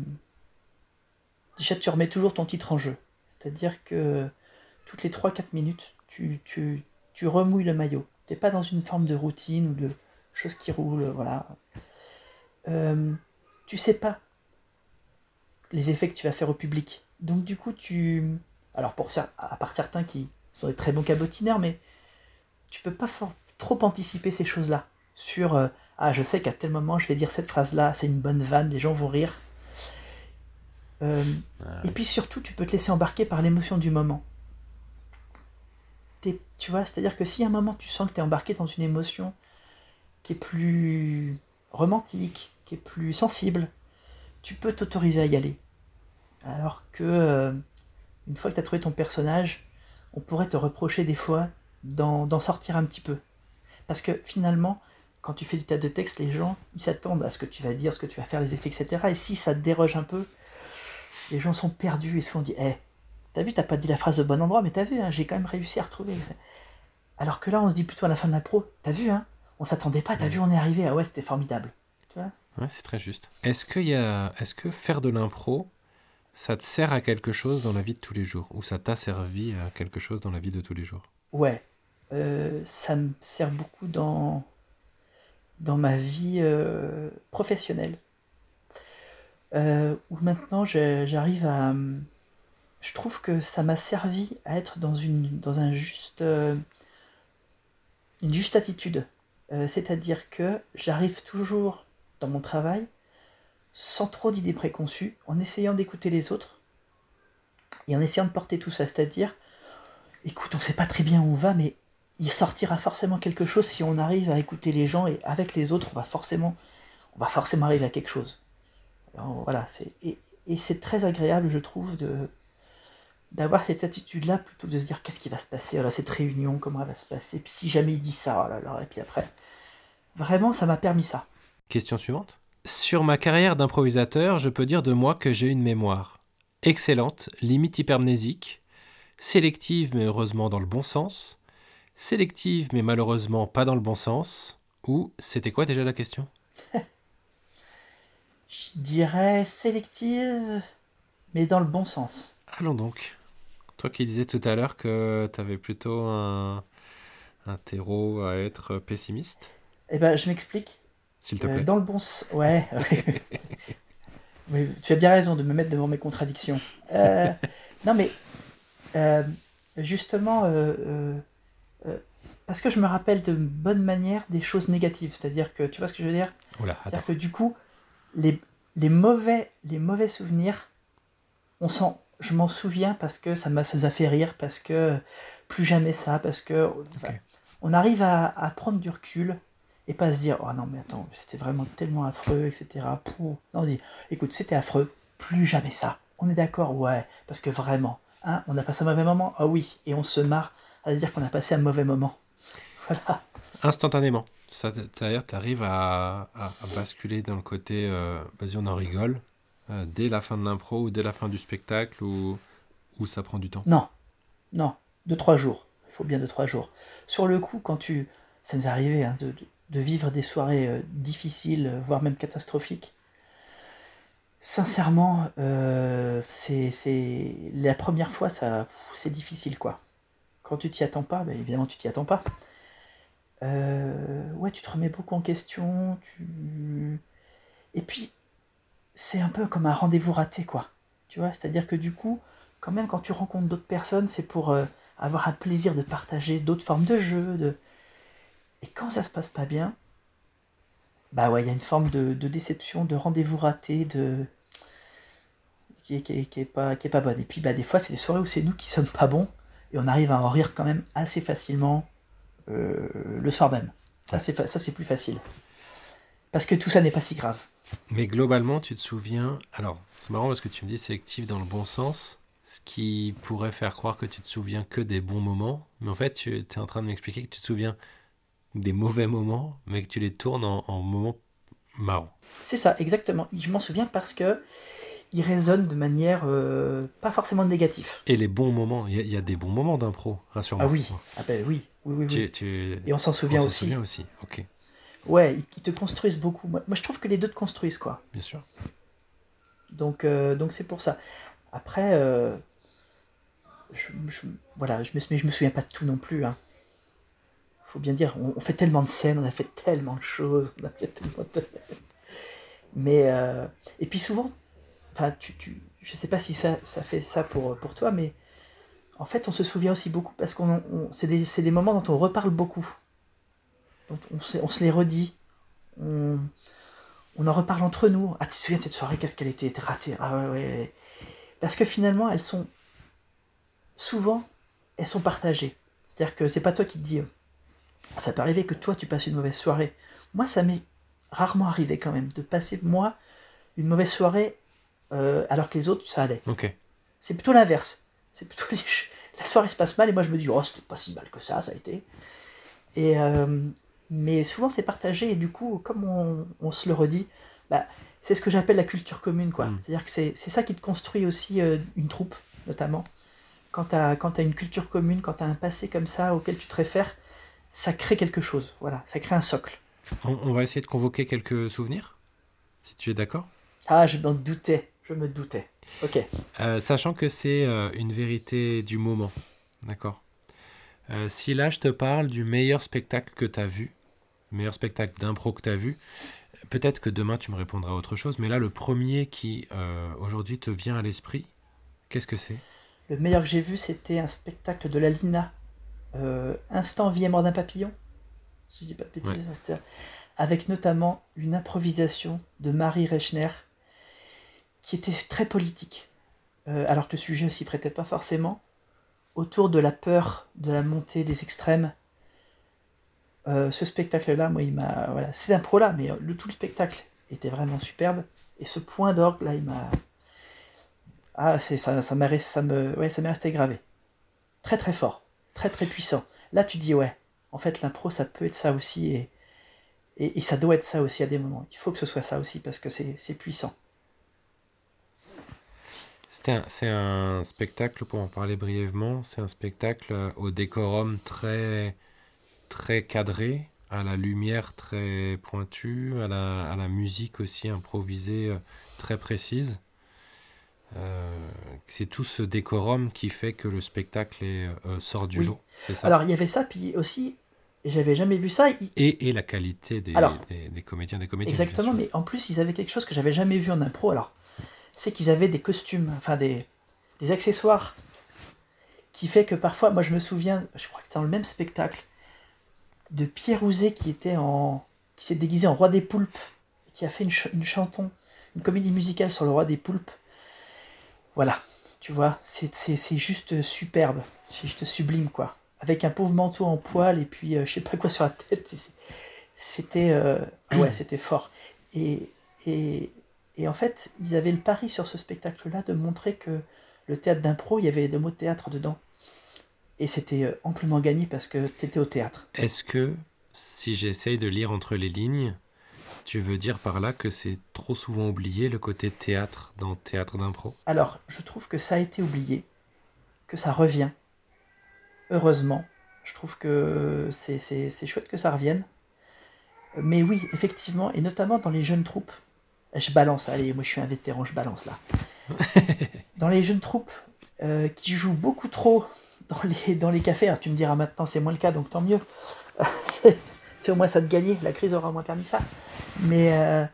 déjà tu remets toujours ton titre en jeu. C'est-à-dire que toutes les 3-4 minutes, tu, tu, tu remouilles le maillot. T'es pas dans une forme de routine ou de choses qui roulent, voilà. Euh, tu sais pas les effets que tu vas faire au public. Donc du coup, tu... Alors pour à part certains qui sont des très bons cabotineurs, mais tu peux pas trop anticiper ces choses-là. Sur euh, ah, je sais qu'à tel moment je vais dire cette phrase-là, c'est une bonne vanne, les gens vont rire. Euh, Ah, et puis surtout, tu peux te laisser embarquer par l'émotion du moment. Tu vois, c'est-à-dire que si à un moment tu sens que tu es embarqué dans une émotion qui est plus romantique, qui est plus sensible, tu peux t'autoriser à y aller. Alors que euh, une fois que tu as trouvé ton personnage, on pourrait te reprocher des fois d'en sortir un petit peu. Parce que finalement, quand tu fais du tas de texte, les gens, ils s'attendent à ce que tu vas dire, ce que tu vas faire, les effets, etc. Et si ça te déroge un peu, les gens sont perdus et souvent disent Eh, t'as vu, t'as pas dit la phrase au bon endroit, mais t'as vu, hein, j'ai quand même réussi à retrouver. Alors que là, on se dit plutôt à la fin de la pro T'as vu, hein On s'attendait pas, t'as vu, on est arrivé. Ah ouais, c'était formidable. Ouais, c'est très juste. Est-ce que, y a... Est-ce que faire de l'impro, ça te sert à quelque chose dans la vie de tous les jours Ou ça t'a servi à quelque chose dans la vie de tous les jours? Ouais. Euh, ça me sert beaucoup dans, dans ma vie euh, professionnelle. Euh, où maintenant j'arrive à. Je trouve que ça m'a servi à être dans, une, dans un juste, euh, une juste attitude. C'est-à-dire que j'arrive toujours dans mon travail sans trop d'idées préconçues, en essayant d'écouter les autres et en essayant de porter tout ça. C'est-à-dire, écoute, on sait pas très bien où on va, mais il sortira forcément quelque chose si on arrive à écouter les gens et avec les autres, on va forcément, on va forcément arriver à quelque chose. Alors, voilà, c'est et, et c'est très agréable, je trouve, de d'avoir cette attitude-là plutôt que de se dire qu'est-ce qui va se passer, voilà, cette réunion, comment elle va se passer, puis si jamais il dit ça, oh là là, et puis après, vraiment, ça m'a permis ça. Question suivante. Sur ma carrière d'improvisateur, je peux dire de moi que j'ai une mémoire excellente, limite hypermnésique, sélective mais heureusement dans le bon sens, sélective mais malheureusement pas dans le bon sens, ou c'était quoi déjà la question? Je dirais sélective, mais dans le bon sens. Allons donc. Toi qui disais tout à l'heure que tu avais plutôt un, un terreau à être pessimiste? Eh ben, je m'explique. S'il te plaît. dans le bon sens. Ouais. tu as bien raison de me mettre devant mes contradictions. Euh, non, mais euh, justement, euh, parce que je me rappelle de bonne manière des choses négatives. C'est-à-dire que, tu vois ce que je veux dire? C'est-à-dire que du coup, les, les, mauvais, les mauvais souvenirs, on sent, je m'en souviens parce que ça m'a a fait rire, parce que plus jamais ça, parce que on arrive à, à, prendre du recul et pas se dire oh non mais attends c'était vraiment tellement affreux etc. Non on dit écoute c'était affreux, plus jamais ça. On est d'accord ouais parce que vraiment hein, on a passé un mauvais moment ah oui et on se marre à se dire qu'on a passé un mauvais moment. Voilà. Instantanément. C'est-à-dire, tu arrives à, à, basculer dans le côté euh, vas-y, on en rigole, euh, dès la fin de l'impro ou dès la fin du spectacle ou, ou ça prend du temps? Non, non, deux, trois jours. Il faut bien deux, trois jours. Sur le coup, quand tu. Ça nous est arrivé hein, de, de, vivre des soirées euh, difficiles, voire même catastrophiques. Sincèrement, c'est la première fois, ça, c'est difficile quoi. Quand tu t'y attends pas, ben évidemment tu t'y attends pas. Euh, ouais, tu te remets beaucoup en question. Tu... Et puis, c'est un peu comme un rendez-vous raté, quoi. Tu vois, c'est-à-dire que du coup, quand même, quand tu rencontres d'autres personnes, c'est pour euh, avoir un plaisir de partager d'autres formes de jeu. De... Et quand ça se passe pas bien, bah ouais, il y a une forme de, déception, de rendez-vous raté, de qui est, qui, est, pas, qui est pas bonne. Et puis bah, des fois, c'est des soirées où c'est nous qui sommes pas bons, et on arrive à en rire quand même assez facilement euh, le soir même. Ça, c'est, ça, c'est plus facile. Parce que tout ça n'est pas si grave. Mais globalement, tu te souviens. Alors, c'est marrant parce que tu me dis sélectif dans le bon sens, ce qui pourrait faire croire que tu te souviens que des bons moments. Mais en fait, tu es en train de m'expliquer que tu te souviens des mauvais moments, mais que tu les tournes en, moments marrants. C'est ça, exactement. Je m'en souviens parce que il résonne de manière euh, pas forcément négative. Et les bons moments, il y, a des bons moments d'impro, rassure-moi. Ah oui, ah ben oui, oui, oui. Et on s'en souvient on aussi. Souvient aussi, ok. Ouais, ils, te construisent beaucoup. Moi, je trouve que les deux te construisent, quoi. Bien sûr. Donc, euh, donc c'est pour ça. Après, euh, je, voilà, je me, mais je me souviens pas de tout non plus. Hein. Faut bien dire, on, fait tellement de scènes, on a fait tellement de choses, on a fait tellement de... Mais euh, et puis souvent, enfin, tu, tu, je sais pas si ça, ça fait ça pour, pour toi, mais en fait, on se souvient aussi beaucoup parce qu'on, c'est des, des, moments dont on reparle beaucoup. on, on se les redit. On, on, en reparle entre nous. Ah, tu te souviens de cette soirée Qu'est-ce qu'elle était, ratée Ah ouais, ouais. Parce que finalement, elles sont. Souvent, elles sont partagées. C'est-à-dire que c'est pas toi qui te dis. Ça peut arriver que toi, tu passes une mauvaise soirée. Moi, ça m'est rarement arrivé quand même de passer, moi, une mauvaise soirée euh, alors que les autres, ça allait. C'est plutôt l'inverse. C'est plutôt la soirée se passe mal et moi je me dis oh c'était pas si mal que ça, ça a été. Et euh, mais souvent c'est partagé et du coup comme on, on se le redit, bah, c'est ce que j'appelle la culture commune quoi. Mm. C'est-à-dire que c'est ça qui te construit aussi euh, une troupe notamment. Quand tu as, as, une culture commune, quand tu as un passé comme ça auquel tu te réfères, ça crée quelque chose. Voilà, ça crée un socle. On, on va essayer de convoquer quelques souvenirs, si tu es d'accord? Ah, je m'en doutais. Je me doutais. Ok. Euh, sachant que c'est euh, une vérité du moment. D'accord? Euh, si là je te parle du meilleur spectacle que tu as vu, meilleur spectacle d'impro que tu as vu, peut-être que demain tu me répondras à autre chose, mais là le premier qui aujourd'hui te vient à l'esprit, qu'est-ce que c'est? Le meilleur que j'ai vu c'était un spectacle de la Lina, Instant vie et mort d'un papillon, si je dis pas de bêtises, avec notamment une improvisation de Marie Rechner qui était très politique, euh, alors que le sujet s'y prêtait pas forcément, autour de la peur de la montée des extrêmes. Euh, ce spectacle-là, moi, il m'a. Voilà, c'est un pro là, mais le, tout le spectacle était vraiment superbe. Et ce point d'orgue, là, il m'a. Ah, c'est, ça, ça, me, ouais, ça m'est resté gravé. Très, très fort. Très, très puissant. Là, tu dis, ouais, en fait, l'impro, ça peut être ça aussi. Et, et, ça doit être ça aussi à des moments. Il faut que ce soit ça aussi, parce que c'est, puissant. C'est un, spectacle, pour en parler brièvement, c'est un spectacle euh, au décorum très, très cadré, à la lumière très pointue, à la, musique aussi improvisée euh, très précise. Euh, c'est tout ce décorum qui fait que le spectacle est, euh, sort du Oui. lot. Ça? Alors, il y avait ça, puis aussi, j'avais jamais vu ça. il- et, et la qualité des, Alors, des, des comédiens, des comédiennes. Exactement, mais en plus, ils avaient quelque chose que j'avais jamais vu en impro. Alors, c'est qu'ils avaient des costumes, enfin des, des accessoires, qui fait que parfois, moi je me souviens, je crois que c'est dans le même spectacle, de Pierre Rouzet qui était en, qui s'est déguisé en roi des poulpes, et qui a fait une, ch- une chanson, une comédie musicale sur le roi des poulpes. Voilà, tu vois, c'est juste superbe, c'est juste sublime quoi. Avec un pauvre manteau en poil et puis euh, je sais pas quoi sur la tête, c'était euh, ouais, c'était fort. Et, et, et en fait, ils avaient le pari sur ce spectacle-là de montrer que le théâtre d'impro, il y avait des mots de théâtre dedans. Et c'était euh, amplement gagné parce que t'étais au théâtre. Est-ce que, si j'essaye de lire entre les lignes, tu veux dire par là que c'est trop souvent oublié le côté théâtre dans théâtre d'impro? Alors, je trouve que ça a été oublié, que ça revient. Heureusement. Je trouve que c'est c'est- c'est chouette que ça revienne. Mais oui, effectivement, et notamment dans les jeunes troupes. Je balance, allez, moi je suis un vétéran, je balance là. dans les jeunes troupes euh, qui jouent beaucoup trop dans les, dans les cafés, alors tu me diras maintenant c'est moins le cas, donc tant mieux. c'est au moins ça de gagner, la crise aura au moins permis ça. Mais euh,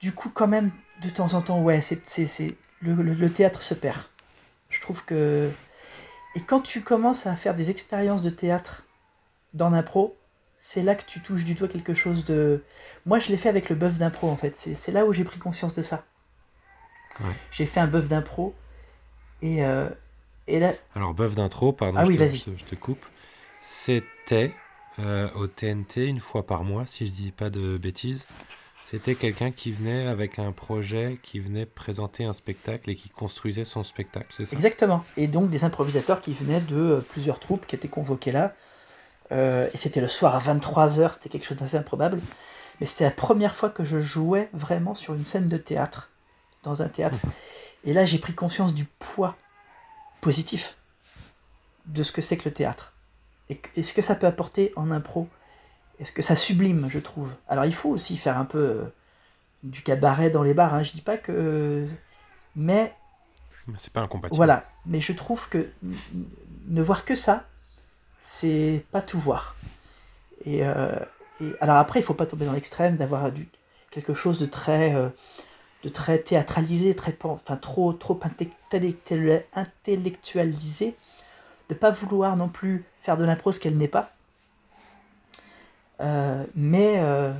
du coup, quand même, de temps en temps, ouais, c'est, c'est, c'est- le, le- le théâtre se perd. Je trouve que. Et quand tu commences à faire des expériences de théâtre dans l'impro, c'est là que tu touches du doigt quelque chose de. Moi, je l'ai fait avec le bœuf d'impro, en fait. C'est, c'est là où j'ai pris conscience de ça. Ouais. J'ai fait un bœuf d'impro. Et, euh, et là. Alors, bœuf d'intro, pardon, Ah je, oui, te, je te coupe. C'était euh, au TNT une fois par mois, si je dis pas de bêtises. C'était quelqu'un qui venait avec un projet, qui venait présenter un spectacle et qui construisait son spectacle, c'est ça? Exactement. Et donc des improvisateurs qui venaient de euh, plusieurs troupes qui étaient convoquées là. Euh, et c'était le soir à 23h, c'était quelque chose d'assez improbable. Mais c'était la première fois que je jouais vraiment sur une scène de théâtre, dans un théâtre. Et là, j'ai pris conscience du poids positif de ce que c'est que le théâtre. Et, ce que ça peut apporter en impro? Et ce que ça sublime, je trouve? Alors, il faut aussi faire un peu euh, du cabaret dans les bars. Hein. Je dis pas que. Mais Mais C'est pas incompatible. voilà, mais je trouve que ne voir que ça, c'est pas tout voir. Et, euh, et alors après, il faut pas tomber dans l'extrême d'avoir du quelque chose de très euh, de très théâtralisé, très enfin trop trop intellectualisé, de pas vouloir non plus faire de l'impro ce qu'elle n'est pas. Euh, mais euh,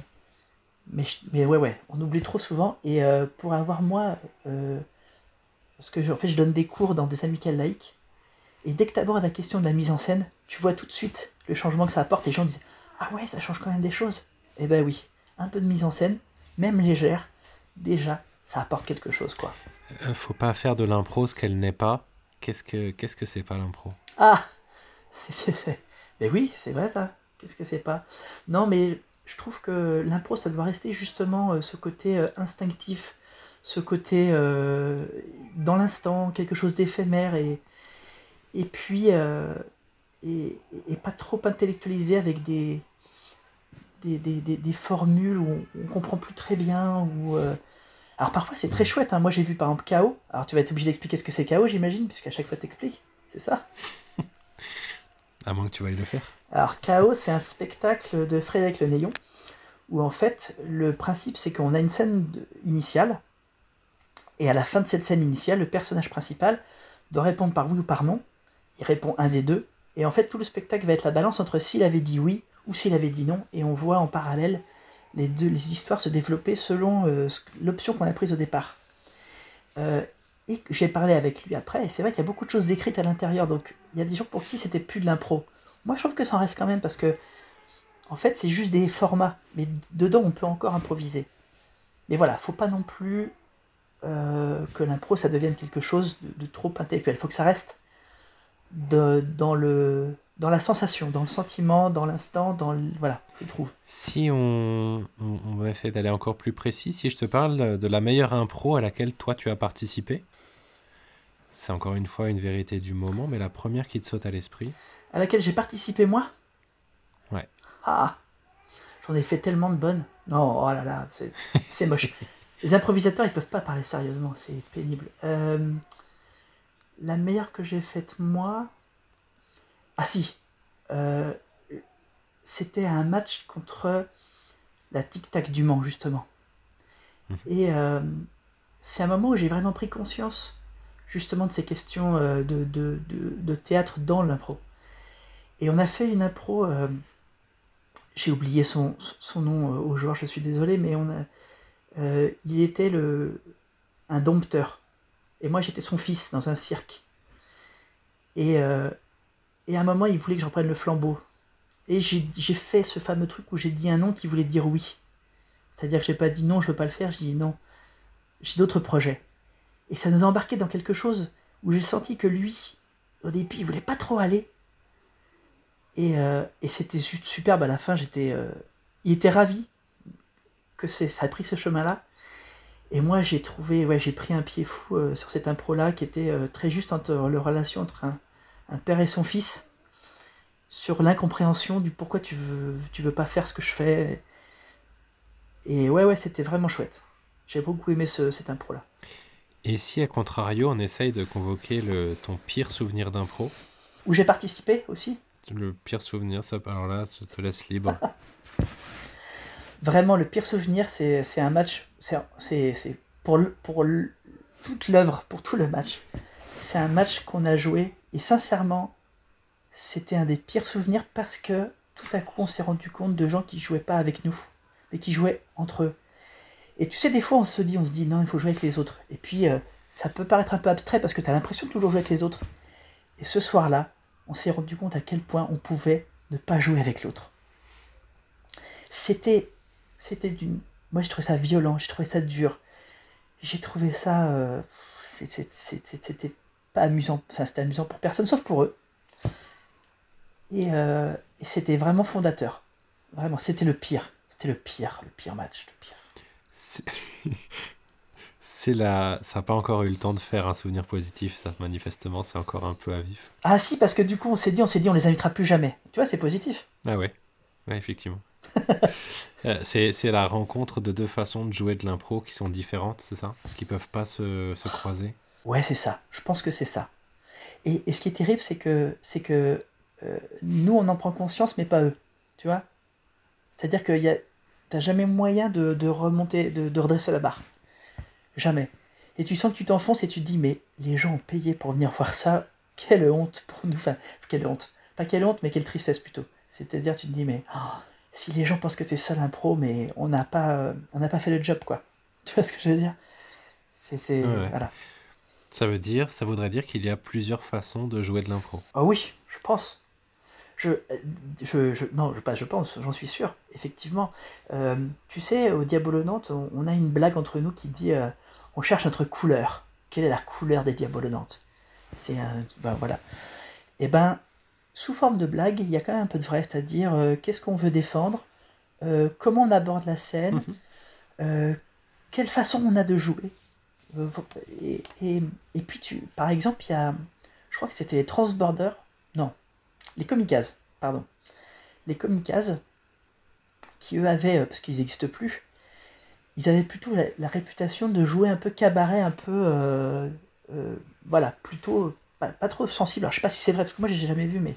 mais ouais ouais, on oublie trop souvent et euh, pour avoir moi parce que je, en fait, je donne des cours dans des amicales laïques. Et dès que tu abordes la question de la mise en scène, tu vois tout de suite le changement que ça apporte. Et les gens disent Ah ouais, ça change quand même des choses. Eh ben oui, un peu de mise en scène, même légère, déjà, ça apporte quelque chose, quoi. Faut pas faire de l'impro ce qu'elle n'est pas. Qu'est-ce que qu'est-ce que c'est pas l'impro? Ah C'est- Mais oui, c'est vrai ça. Qu'est-ce que c'est pas? Non, mais je trouve que l'impro, ça doit rester justement euh, ce côté euh, instinctif, ce côté euh, dans l'instant, quelque chose d'éphémère et, et puis et, pas trop intellectualisé avec des, des, des, formules où on, on comprend plus très bien. Alors parfois c'est très chouette. hein. Moi j'ai vu par exemple KO. Alors tu vas être obligé d'expliquer ce que c'est KO, j'imagine, puisqu'à chaque fois t'expliques. C'est ça? À moins que tu veuilles le faire. Alors, Chaos, c'est un spectacle de Frédéric Le Néon, où en fait, le principe, c'est qu'on a une scène initiale, et à la fin de cette scène initiale, le personnage principal doit répondre par oui ou par non. Il répond un des deux, et en fait, tout le spectacle va être la balance entre s'il avait dit oui ou s'il avait dit non, et on voit en parallèle les deux les histoires se développer selon euh, l'option qu'on a prise au départ. Euh, et j'ai parlé avec lui après, et c'est vrai qu'il y a beaucoup de choses décrites à l'intérieur, donc il y a des gens pour qui c'était plus de l'impro. Moi, je trouve que ça en reste quand même parce que, en fait, c'est juste des formats, mais dedans, on peut encore improviser. Mais voilà, faut pas non plus euh, que l'impro, ça devienne quelque chose de, trop intellectuel. faut que ça reste dans, le, dans la sensation, dans le sentiment, dans l'instant, dans le, voilà, je trouve. Si on, on, va essayer d'aller encore plus précis, si je te parle de la meilleure impro à laquelle toi tu as participé, c'est encore une fois une vérité du moment, mais la première qui te saute à l'esprit. À laquelle j'ai participé moi? Ouais. Ah J'en ai fait tellement de bonnes. Non, oh là là, c'est c'est moche. Les improvisateurs, ils peuvent pas parler sérieusement, c'est pénible. Euh, la meilleure que j'ai faite moi. Ah si euh, C'était un match contre la Tic Tac du Mans, justement. Mhm. Et euh, c'est un moment où j'ai vraiment pris conscience, justement, de ces questions euh, de, de, de, de théâtre dans l'impro. Et on a fait une impro. euh, j'ai oublié son, son nom au joueur, je suis désolé, mais on a, il était le, un dompteur. Et moi, j'étais son fils dans un cirque. Et, euh, et à un moment, il voulait que je reprenne le flambeau. Et j'ai fait ce fameux truc où j'ai dit un nom qui voulait dire oui. C'est-à-dire que j'ai pas dit non, je veux pas le faire, j'ai dit non. J'ai d'autres projets. Et ça nous a embarqué dans quelque chose où j'ai senti que lui, au début, il voulait pas trop aller. Et, euh, et c'était juste superbe à la fin. J'étais, euh, il était ravi que ça a pris ce chemin-là. Et moi, j'ai trouvé, j'ai pris un pied fou euh, sur cette impro-là qui était très juste entre la relation entre un, un père et son fils, sur l'incompréhension du pourquoi tu veux, tu veux pas faire ce que je fais. Et ouais, ouais, c'était vraiment chouette. J'ai beaucoup aimé ce, cette impro-là. Et si, à contrario, on essaye de convoquer le, ton pire souvenir d'impro? Où j'ai participé aussi? Le pire souvenir, ça, alors là, je te laisse libre. Vraiment, le pire souvenir, c'est un match. C'est pour, le- pour toute l'œuvre, pour tout le match. C'est un match qu'on a joué. Et sincèrement, c'était un des pires souvenirs parce que tout à coup, on s'est rendu compte de gens qui jouaient pas avec nous, mais qui jouaient entre eux. Et tu sais, des fois, on se dit, on se dit, non, il faut jouer avec les autres. Et puis, euh, ça peut paraître un peu abstrait parce que tu as l'impression de toujours jouer avec les autres. Et ce soir-là, on s'est rendu compte à quel point on pouvait ne pas jouer avec l'autre. C'était, c'était d'une, moi j'ai trouvé ça violent, j'ai trouvé ça dur, j'ai trouvé ça, euh, c'était pas amusant, enfin c'était amusant pour personne sauf pour eux. Et, euh, et c'était vraiment fondateur, vraiment, c'était le pire, c'était le pire, le pire match, le pire. C'est- la... Ça n'a pas encore eu le temps de faire un souvenir positif, ça, manifestement, c'est encore un peu à vif. Ah si, parce que du coup on s'est dit, on s'est dit, on les invitera plus jamais. Tu vois, c'est positif. Ah ouais, ouais effectivement. Euh, c'est c'est la rencontre de deux façons de jouer de l'impro qui sont différentes, c'est ça? Qui peuvent pas se, se croiser? Ouais, c'est ça. Je pense que c'est ça. Et, et ce qui est terrible, c'est que, c'est que euh, nous, on en prend conscience, mais pas eux. Tu vois? C'est-à-dire que a- t'as jamais moyen de, de remonter, de, de redresser la barre. Jamais. Et tu sens que tu t'enfonces et tu te dis, mais les gens ont payé pour venir voir ça. Quelle honte pour nous. Enfin, quelle honte. Pas quelle honte, mais quelle tristesse plutôt. C'est-à-dire, tu te dis, mais oh, si les gens pensent que c'est ça l'impro, mais on n'a pas, on n'a pas fait le job, quoi. Tu vois ce que je veux dire? C'est, c'est, Ouais, ouais. voilà. Ça veut dire, ça voudrait dire qu'il y a plusieurs façons de jouer de l'impro. Ah oui, je pense. Je, je, je- non, je, pas je pense, j'en suis sûr, effectivement. Euh, tu sais, au Diabolo Nantes, on, on a une blague entre nous qui dit euh, on cherche notre couleur. Quelle est la couleur des Diabolo Nantes? C'est un. Ben voilà. Et ben, sous forme de blague, il y a quand même un peu de vrai, c'est-à-dire euh, qu'est-ce qu'on veut défendre, euh, comment on aborde la scène, Mhm. euh, quelle façon on a de jouer? Et, et, et puis, tu, par exemple, il y a. Je crois que c'était les Transborders. Non, les Comicas, pardon. Les Comicas, qui eux avaient, euh, parce qu'ils n'existent plus, ils avaient plutôt la, la réputation de jouer un peu cabaret, un peu. euh, euh, voilà, plutôt. Pas, pas trop sensible. Alors, je sais pas si c'est vrai, parce que moi, j'ai jamais vu, mais.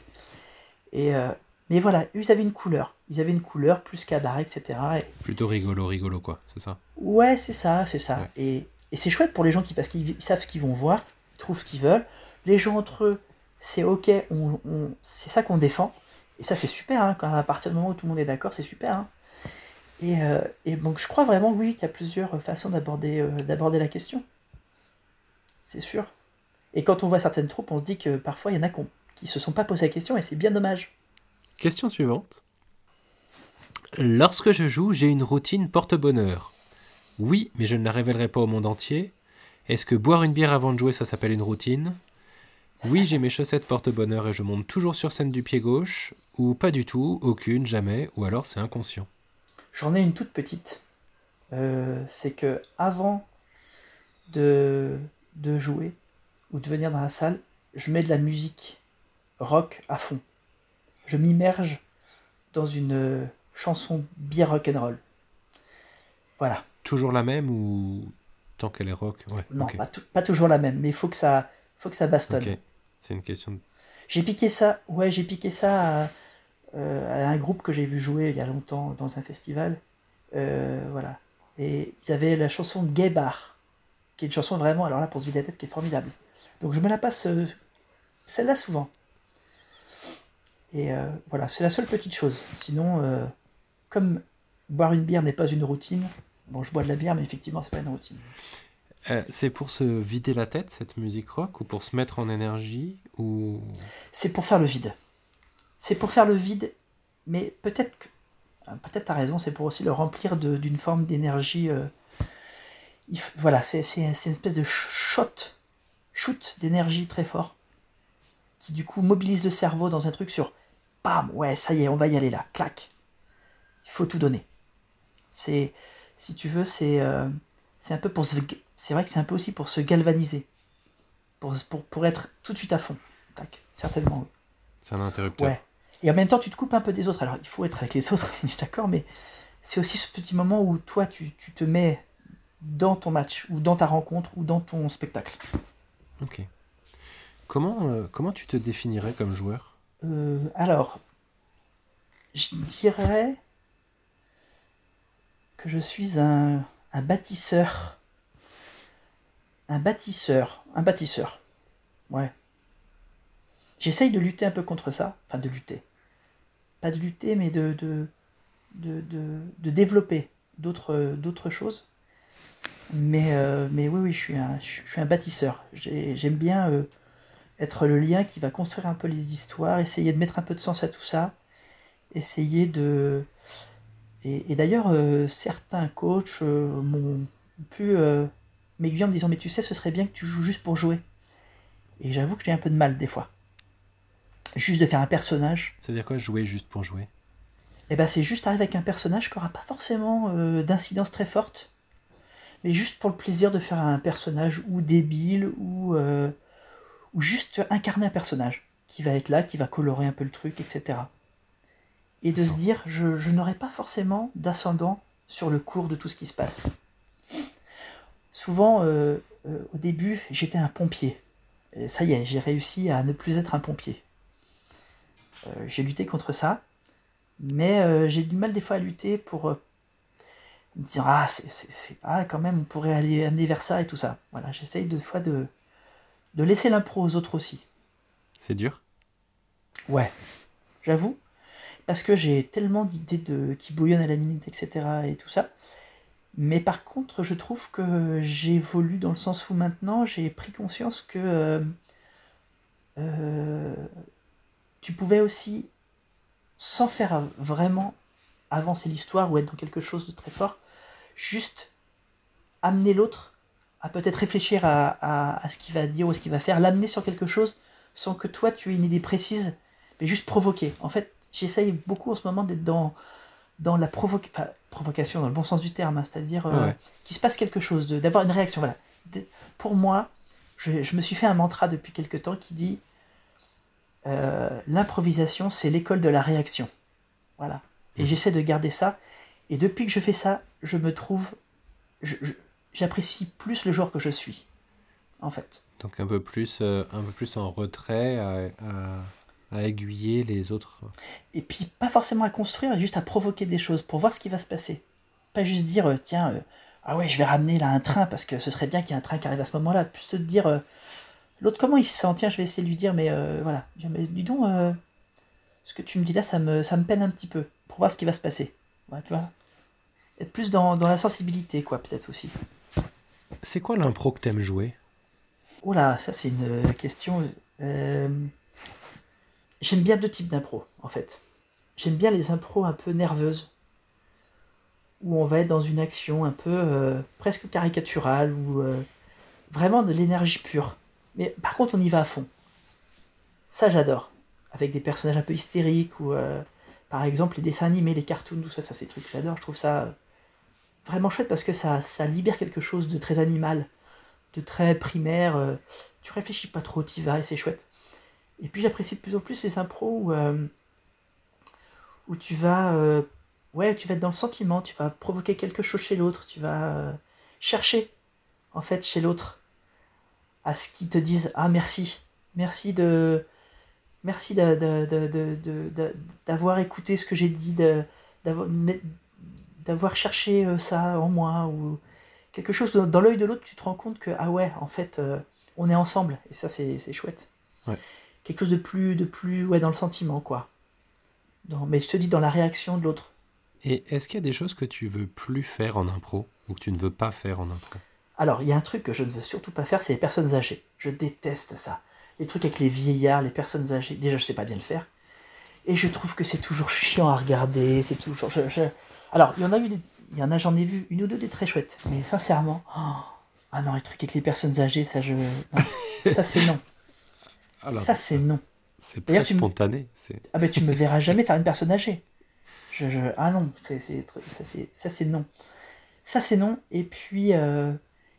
Et, euh, mais voilà, eux, ils avaient une couleur. Ils avaient une couleur plus cabaret, etc. Et- Plutôt rigolo, rigolo, quoi, c'est ça? Ouais, c'est ça, c'est ça. Ouais. Et, et c'est chouette pour les gens qui, savent ce qu'ils vont voir, ils trouvent ce qu'ils veulent. Les gens entre eux, c'est ok, c'est ça qu'on défend. Et ça, c'est super, hein, à partir du moment où tout le monde est d'accord, c'est super. hein. Et, euh, et donc, je crois vraiment, oui, qu'il y a plusieurs façons d'aborder euh, d'aborder la question. C'est sûr. Et quand on voit certaines troupes, on se dit que parfois, il y en a qui qui se sont pas posé la question, et c'est bien dommage. Question suivante. Lorsque je joue, j'ai une routine porte-bonheur. Oui, mais je ne la révélerai pas au monde entier. Est-ce que boire une bière avant de jouer, ça s'appelle une routine? Oui, j'ai mes chaussettes porte-bonheur et je monte toujours sur scène du pied gauche. Ou pas du tout, aucune, jamais, ou alors c'est inconscient. J'en ai une toute petite. Euh, c'est que avant de, jouer ou de venir dans la salle, je mets de la musique rock à fond. Je m'immerge dans une euh, chanson bien rock'n'roll. Voilà. Toujours la même ou tant qu'elle est rock? Ouais, Non, pas, tou- pas toujours la même, mais il faut que ça, faut que ça bastonne. Ok. C'est une question de... J'ai piqué ça, ouais, j'ai piqué ça à, euh, à un groupe que j'ai vu jouer il y a longtemps dans un festival. Euh, voilà. Et ils avaient la chanson de Gay Bar, qui est une chanson vraiment, alors là, pour se vider la tête, qui est formidable. Donc je me la passe euh, celle-là souvent. Et voilà, c'est la seule petite chose. Sinon, comme boire une bière n'est pas une routine, bon, je bois de la bière, mais effectivement, c'est pas une routine. Euh, c'est pour se vider la tête, cette musique rock, ou pour se mettre en énergie, ou... C'est pour faire le vide. C'est pour faire le vide, mais peut-être que. euh, Peut-être t'as raison, c'est pour aussi le remplir d'une forme d'énergie. euh, f- voilà, c'est une espèce de sh- shot, shoot d'énergie très fort, qui du coup mobilise le cerveau dans un truc sur. Bam, ouais, ça y est, on va y aller là, clac. Il faut tout donner. C'est, si tu veux, c'est euh, un peu pour se. C'est vrai que c'est un peu aussi pour se galvaniser, pour, pour, pour être tout de suite à fond. Tac, certainement, oui. C'est un interrupteur. Ouais. Et en même temps, tu te coupes un peu des autres. Alors, il faut être avec les autres, on est d'accord, mais c'est aussi ce petit moment où toi, tu, tu te mets dans ton match, ou dans ta rencontre, ou dans ton spectacle. Ok. Comment, euh, comment tu te définirais comme joueur? Euh, alors, je dirais que je suis un, bâtisseur. Un bâtisseur. Un bâtisseur. Ouais. J'essaye de lutter un peu contre ça. Enfin, de lutter. Pas de lutter, mais de, de, de, développer d'autres choses. Mais, euh, mais oui, oui, je suis un, bâtisseur. J'ai- J'aime bien euh, être le lien qui va construire un peu les histoires, essayer de mettre un peu de sens à tout ça, essayer de... Et, et d'ailleurs, euh, certains coachs euh, m'ont pu euh, m'aiguiller en me disant, mais tu sais, ce serait bien que tu joues juste pour jouer. Et j'avoue que j'ai un peu de mal des fois. Juste de faire un personnage, C'est-à-dire quoi, jouer juste pour jouer? Et ben c'est juste arriver avec un personnage qui aura pas forcément d'incidence très forte, mais juste pour le plaisir de faire un personnage ou débile ou, ou juste incarner un personnage qui va être là, qui va colorer un peu le truc, etc. Et de se dire, je, je n'aurai pas forcément d'ascendant sur le cours de tout ce qui se passe. Souvent, euh, euh, au début, j'étais un pompier. Et ça y est, j'ai réussi à ne plus être un pompier. Euh, j'ai lutté contre ça, mais j'ai du mal des fois à lutter pour me dire ah c'est- ah quand même on pourrait aller amener vers ça et tout ça. Voilà, j'essaye des fois de de laisser l'impro aux autres aussi. C'est dur? Ouais, j'avoue, parce que j'ai tellement d'idées qui bouillonnent à la minute, etc. et tout ça. Mais par contre, je trouve que j'évolue dans le sens où maintenant j'ai pris conscience que euh, euh, tu pouvais aussi, sans faire vraiment avancer l'histoire ou être dans quelque chose de très fort, juste amener l'autre à peut-être réfléchir à, à- à ce qu'il va dire ou ce qu'il va faire, l'amener sur quelque chose sans que toi tu aies une idée précise, mais juste provoquer. En fait, j'essaye beaucoup en ce moment d'être dans, dans la enfin, provocation, dans le bon sens du terme, hein, c'est-à-dire euh, Ouais. qu'il se passe quelque chose, d'avoir une réaction. Voilà. Pour moi, je, je me suis fait un mantra depuis quelque temps qui dit euh, l'improvisation, c'est l'école de la réaction. Voilà. Et Mhm. j'essaie de garder ça. Et depuis que je fais ça, je me trouve. J'apprécie plus le joueur que je suis. En fait. Donc un peu plus, euh, un peu plus en retrait à, à- à aiguiller les autres. Et puis, pas forcément à construire, juste à provoquer des choses pour voir ce qui va se passer. Pas juste dire, euh, tiens, euh, ah ouais, je vais ramener là un train parce que ce serait bien qu'il y ait un train qui arrive à ce moment-là. Plus te dire, euh, l'autre, comment il se sent? Tiens, je vais essayer de lui dire, mais euh, voilà. Mais dis donc, ce que tu me dis là, ça me, ça me peine un petit peu pour voir ce qui va se passer. Ouais, tu vois Être plus dans, dans la sensibilité, quoi, peut-être aussi. C'est quoi l'impro que t'aimes jouer? Oh là, ça c'est une question. J'aime bien deux types d'impro, en fait. J'aime bien les impros un peu nerveuses, où on va être dans une action un peu euh, presque caricaturale, ou euh, vraiment de l'énergie pure. Mais par contre, on y va à fond. Ça, j'adore. Avec des personnages un peu hystériques, ou euh, par exemple les dessins animés, les cartoons, tout ça, ça c'est des trucs que j'adore. Je trouve ça vraiment chouette parce que ça, ça libère quelque chose de très animal de très primaire. tu réfléchis pas trop, t'y vas et c'est chouette. Et puis j'apprécie de plus en plus les impros où, euh, où tu vas euh, ouais, tu vas être dans le sentiment, tu vas provoquer quelque chose chez l'autre, tu vas euh, chercher, en fait, chez l'autre, à ce qu'ils te disent Ah, merci, merci de. Merci d'avoir écouté ce que j'ai dit, d'avoir cherché ça en moi, ou quelque chose dans, l'œil de l'autre, tu te rends compte que, ah ouais, en fait, on est ensemble, et ça, c'est chouette. Quelque chose de plus, de plus, ouais, dans le sentiment, quoi. Dans- mais je te dis, dans la réaction de l'autre. Et est-ce qu'il y a des choses que tu veux plus faire en impro ou que tu ne veux pas faire en impro? Alors, il y a un truc que je ne veux surtout pas faire, c'est les personnes âgées. Je déteste ça. Les trucs avec les vieillards, les personnes âgées. Déjà, je sais pas bien le faire. Et je trouve que c'est toujours chiant à regarder. C'est toujours. je- je- Alors, il y en a eu. des- Il y en a, j'en ai vu une ou deux des très chouettes. Mais sincèrement. oh, Ah non, les trucs avec les personnes âgées, ça, je. non. ça, c'est non. Alors, Ça, c'est non. c'est d'ailleurs, très tu me- spontané. C'est... Ah ben tu me verras jamais faire une personne âgée. Je, je- Ah non, c'est, ça, c'est, ça c'est non. Ça c'est non. Et puis, euh,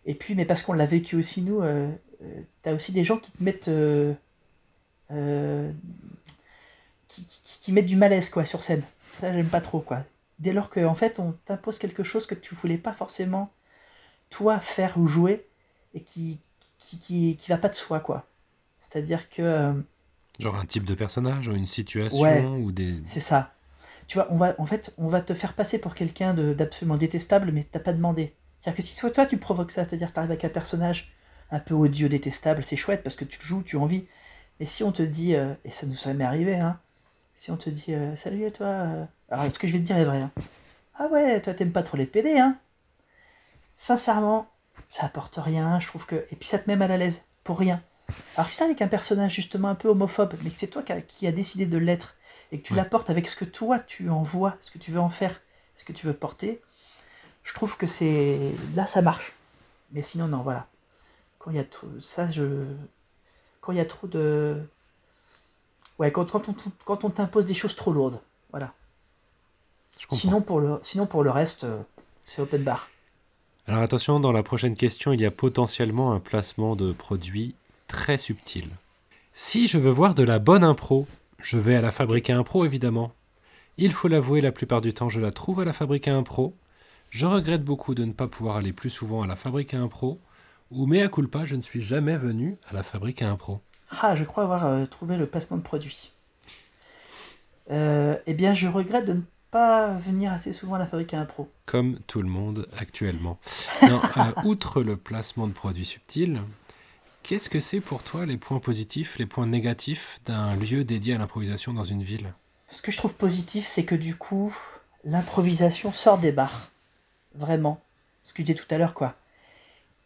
et puis mais parce qu'on l'a vécu aussi nous, euh, euh, t'as aussi des gens qui te mettent... euh, qui, qui- qui mettent du malaise quoi sur scène. Ça j'aime pas trop quoi. Dès lors que en fait on t'impose quelque chose que tu voulais pas forcément toi faire ou jouer et qui, qui, qui, qui va pas de soi quoi. C'est-à-dire que... euh, Genre un type de personnage ou une situation Ouais. ou des... C'est ça. Tu vois, on va, en fait, on va te faire passer pour quelqu'un de- d'absolument détestable, mais t'as pas demandé. C'est-à-dire que si toi, toi tu provoques ça, c'est-à-dire que t'arrives avec un personnage un peu odieux, détestable, c'est chouette parce que tu le joues, tu as envie. Mais si on te dit, euh, et ça nous est jamais arrivé, hein, si on te dit, euh, salut toi, euh, alors ce que je vais te dire est vrai. hein. Ah ouais, toi t'aimes pas trop les PD, hein Sincèrement, ça apporte rien, je trouve que. Et puis ça te met mal à l'aise, pour rien. Alors que si t'es avec un personnage justement un peu homophobe, mais que c'est toi qui a, décidé de l'être, et que tu Ouais. l'apportes avec ce que toi tu en vois, ce que tu veux en faire, ce que tu veux porter, je trouve que c'est. Là ça marche. Mais sinon, non, voilà. Quand il y a trop. Ça, je. Quand il y a trop de. Ouais, quand, quand on, quand on t'impose des choses trop lourdes. Voilà. Sinon pour, le, sinon, pour le reste, c'est open bar. Alors attention, dans la prochaine question, il y a potentiellement un placement de produit très subtil. Si je veux voir de la bonne impro, je vais à la fabrique à impro évidemment. Il faut l'avouer, la plupart du temps, je la trouve à la fabrique à impro. Je regrette beaucoup de ne pas pouvoir aller plus souvent à la fabrique à impro. Ou mea culpa, je ne suis jamais venu à la fabrique à impro. Ah, je crois avoir euh, trouvé le placement de produit. Euh, eh bien, je regrette de ne pas venir assez souvent à la fabrique à impro. Comme tout le monde actuellement. Non, euh, outre le placement de produits subtil, qu'est-ce que c'est pour toi les points positifs, les points négatifs d'un lieu dédié à l'improvisation dans une ville? Ce que je trouve positif, c'est que du coup, l'improvisation sort des bars. Vraiment. Ce que je disais tout à l'heure, quoi.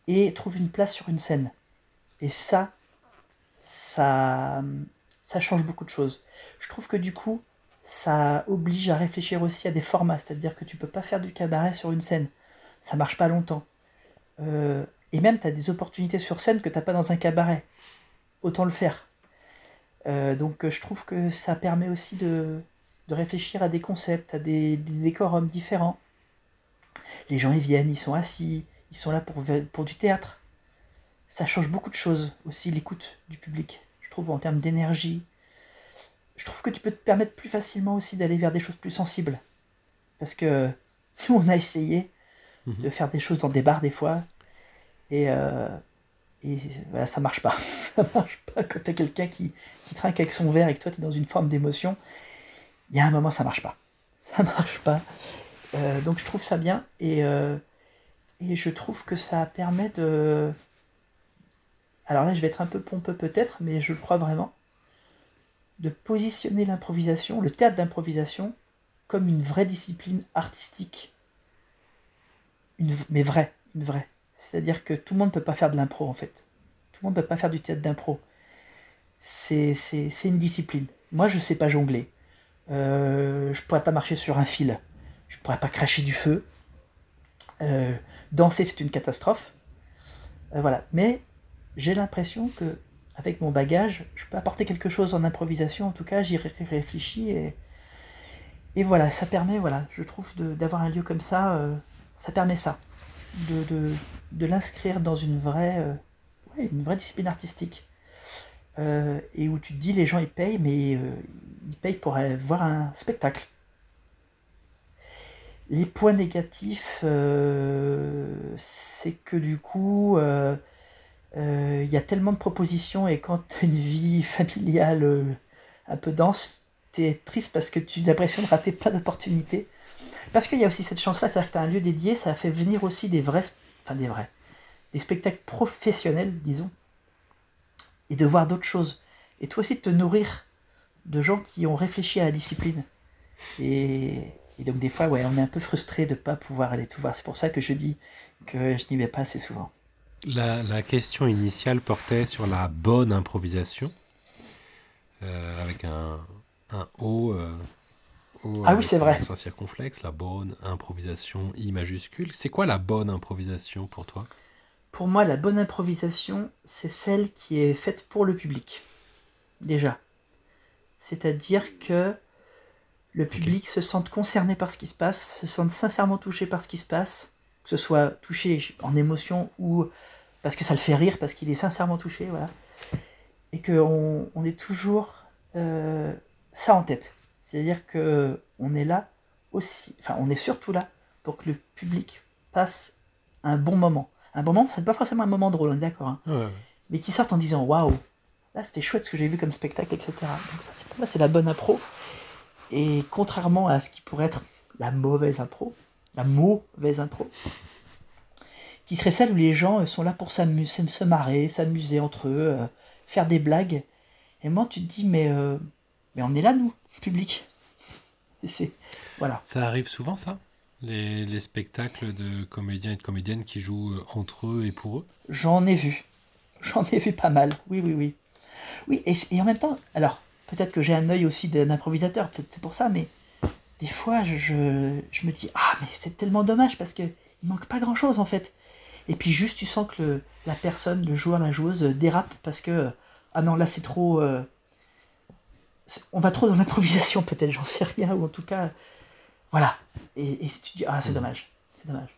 Et trouve une place sur une scène. Et ça, ça, ça change beaucoup de choses. Je trouve que du coup, ça oblige à réfléchir aussi à des formats. C'est-à-dire que tu peux pas faire du cabaret sur une scène. Ça marche pas longtemps. Euh, et même, tu as des opportunités sur scène que tu pas dans un cabaret. Autant le faire. Euh, donc euh, je trouve que ça permet aussi de, de réfléchir à des concepts, à des, des décorums différents. Les gens ils viennent, ils sont assis, ils sont là pour, pour du théâtre. Ça change beaucoup de choses aussi l'écoute du public, je trouve en termes d'énergie. Je trouve que tu peux te permettre plus facilement aussi d'aller vers des choses plus sensibles. Parce que nous on a essayé Mhm. de faire des choses dans des bars des fois. Et, euh, et voilà, ça marche pas. ça marche pas quand t'as quelqu'un qui, qui trinque avec son verre et que toi t'es dans une forme d'émotion. Il y a un moment, ça marche pas. Ça marche pas. Euh, donc je trouve ça bien et, euh, et je trouve que ça permet de. Alors là, je vais être un peu pompeux peut-être, mais je le crois vraiment. De positionner l'improvisation, le théâtre d'improvisation, comme une vraie discipline artistique. Une, mais vraie, une vraie. C'est-à-dire que tout le monde ne peut pas faire de l'impro en fait. Tout le monde ne peut pas faire du théâtre d'impro. C'est, une discipline. Moi, je ne sais pas jongler. Euh, je pourrais pas marcher sur un fil. Je pourrais pas cracher du feu. Euh, danser, c'est une catastrophe. Euh, voilà. Mais j'ai l'impression que avec mon bagage, je peux apporter quelque chose en improvisation. En tout cas, j'y ré- réfléchis et, voilà, ça permet, voilà, je trouve, d'avoir un lieu comme ça, ça permet ça, de l'inscrire dans une vraie, euh, discipline artistique. Euh, et où tu te dis, les gens ils payent, mais euh, ils payent pour voir un spectacle. Les points négatifs, c'est que du coup, il y a tellement de propositions et quand tu as une vie familiale un peu dense, tu es triste parce que tu as l'impression de rater plein d'opportunités. Parce qu'il y a aussi cette chance-là, c'est-à-dire que tu as un lieu dédié, ça fait venir aussi des vrais, enfin des vrais, des spectacles professionnels, disons, et de voir d'autres choses. Et toi aussi de te nourrir de gens qui ont réfléchi à la discipline. Et, donc des fois, ouais, on est un peu frustré de ne pas pouvoir aller tout voir. C'est pour ça que je dis que je n'y vais pas assez souvent. La, la, question initiale portait sur la bonne improvisation, euh, avec un, un O, euh, o ah oui, c'est vrai. Un circonflexe, la bonne improvisation I majuscule. C'est quoi la bonne improvisation pour toi? Pour moi, la bonne improvisation, c'est celle qui est faite pour le public, déjà. C'est-à-dire que le public okay. se sente concerné par ce qui se passe, se sente sincèrement touché par ce qui se passe, que ce soit touché en émotion ou parce que ça le fait rire, parce qu'il est sincèrement touché, voilà. Et qu'on on est toujours euh, ça en tête. C'est-à-dire que on est là aussi, enfin on est surtout là pour que le public passe un bon moment. Un bon moment, c'est pas forcément un moment drôle, on est d'accord, hein, ouais. mais qui sortent en disant waouh, là c'était chouette ce que j'ai vu comme spectacle, etc. Donc ça, c'est pour moi, c'est la bonne impro. Et contrairement à ce qui pourrait être la mauvaise impro, la mauvaise impro, qui serait celle où les gens sont là pour s'amuser, se marrer, s'amuser entre eux, euh, faire des blagues. Et moi, tu te dis, mais, euh, mais on est là, nous, public. Et c'est, voilà. Ça arrive souvent, ça? Les, les, spectacles de comédiens et de comédiennes qui jouent entre eux et pour eux? J'en ai vu. J'en ai vu pas mal. Oui, oui, oui. Oui, et, et en même temps, alors, peut-être que j'ai un œil aussi d'un improvisateur, peut-être c'est pour ça, mais des fois, je, je me dis, ah, mais c'est tellement dommage parce qu'il manque pas grand-chose en fait. Et puis juste, tu sens que le, la personne, le joueur, la joueuse dérape parce que, ah non, là c'est trop... Euh, on va trop dans l'improvisation peut-être, j'en sais rien, ou en tout cas, voilà. Et, et tu te dis, ah c'est dommage, c'est dommage.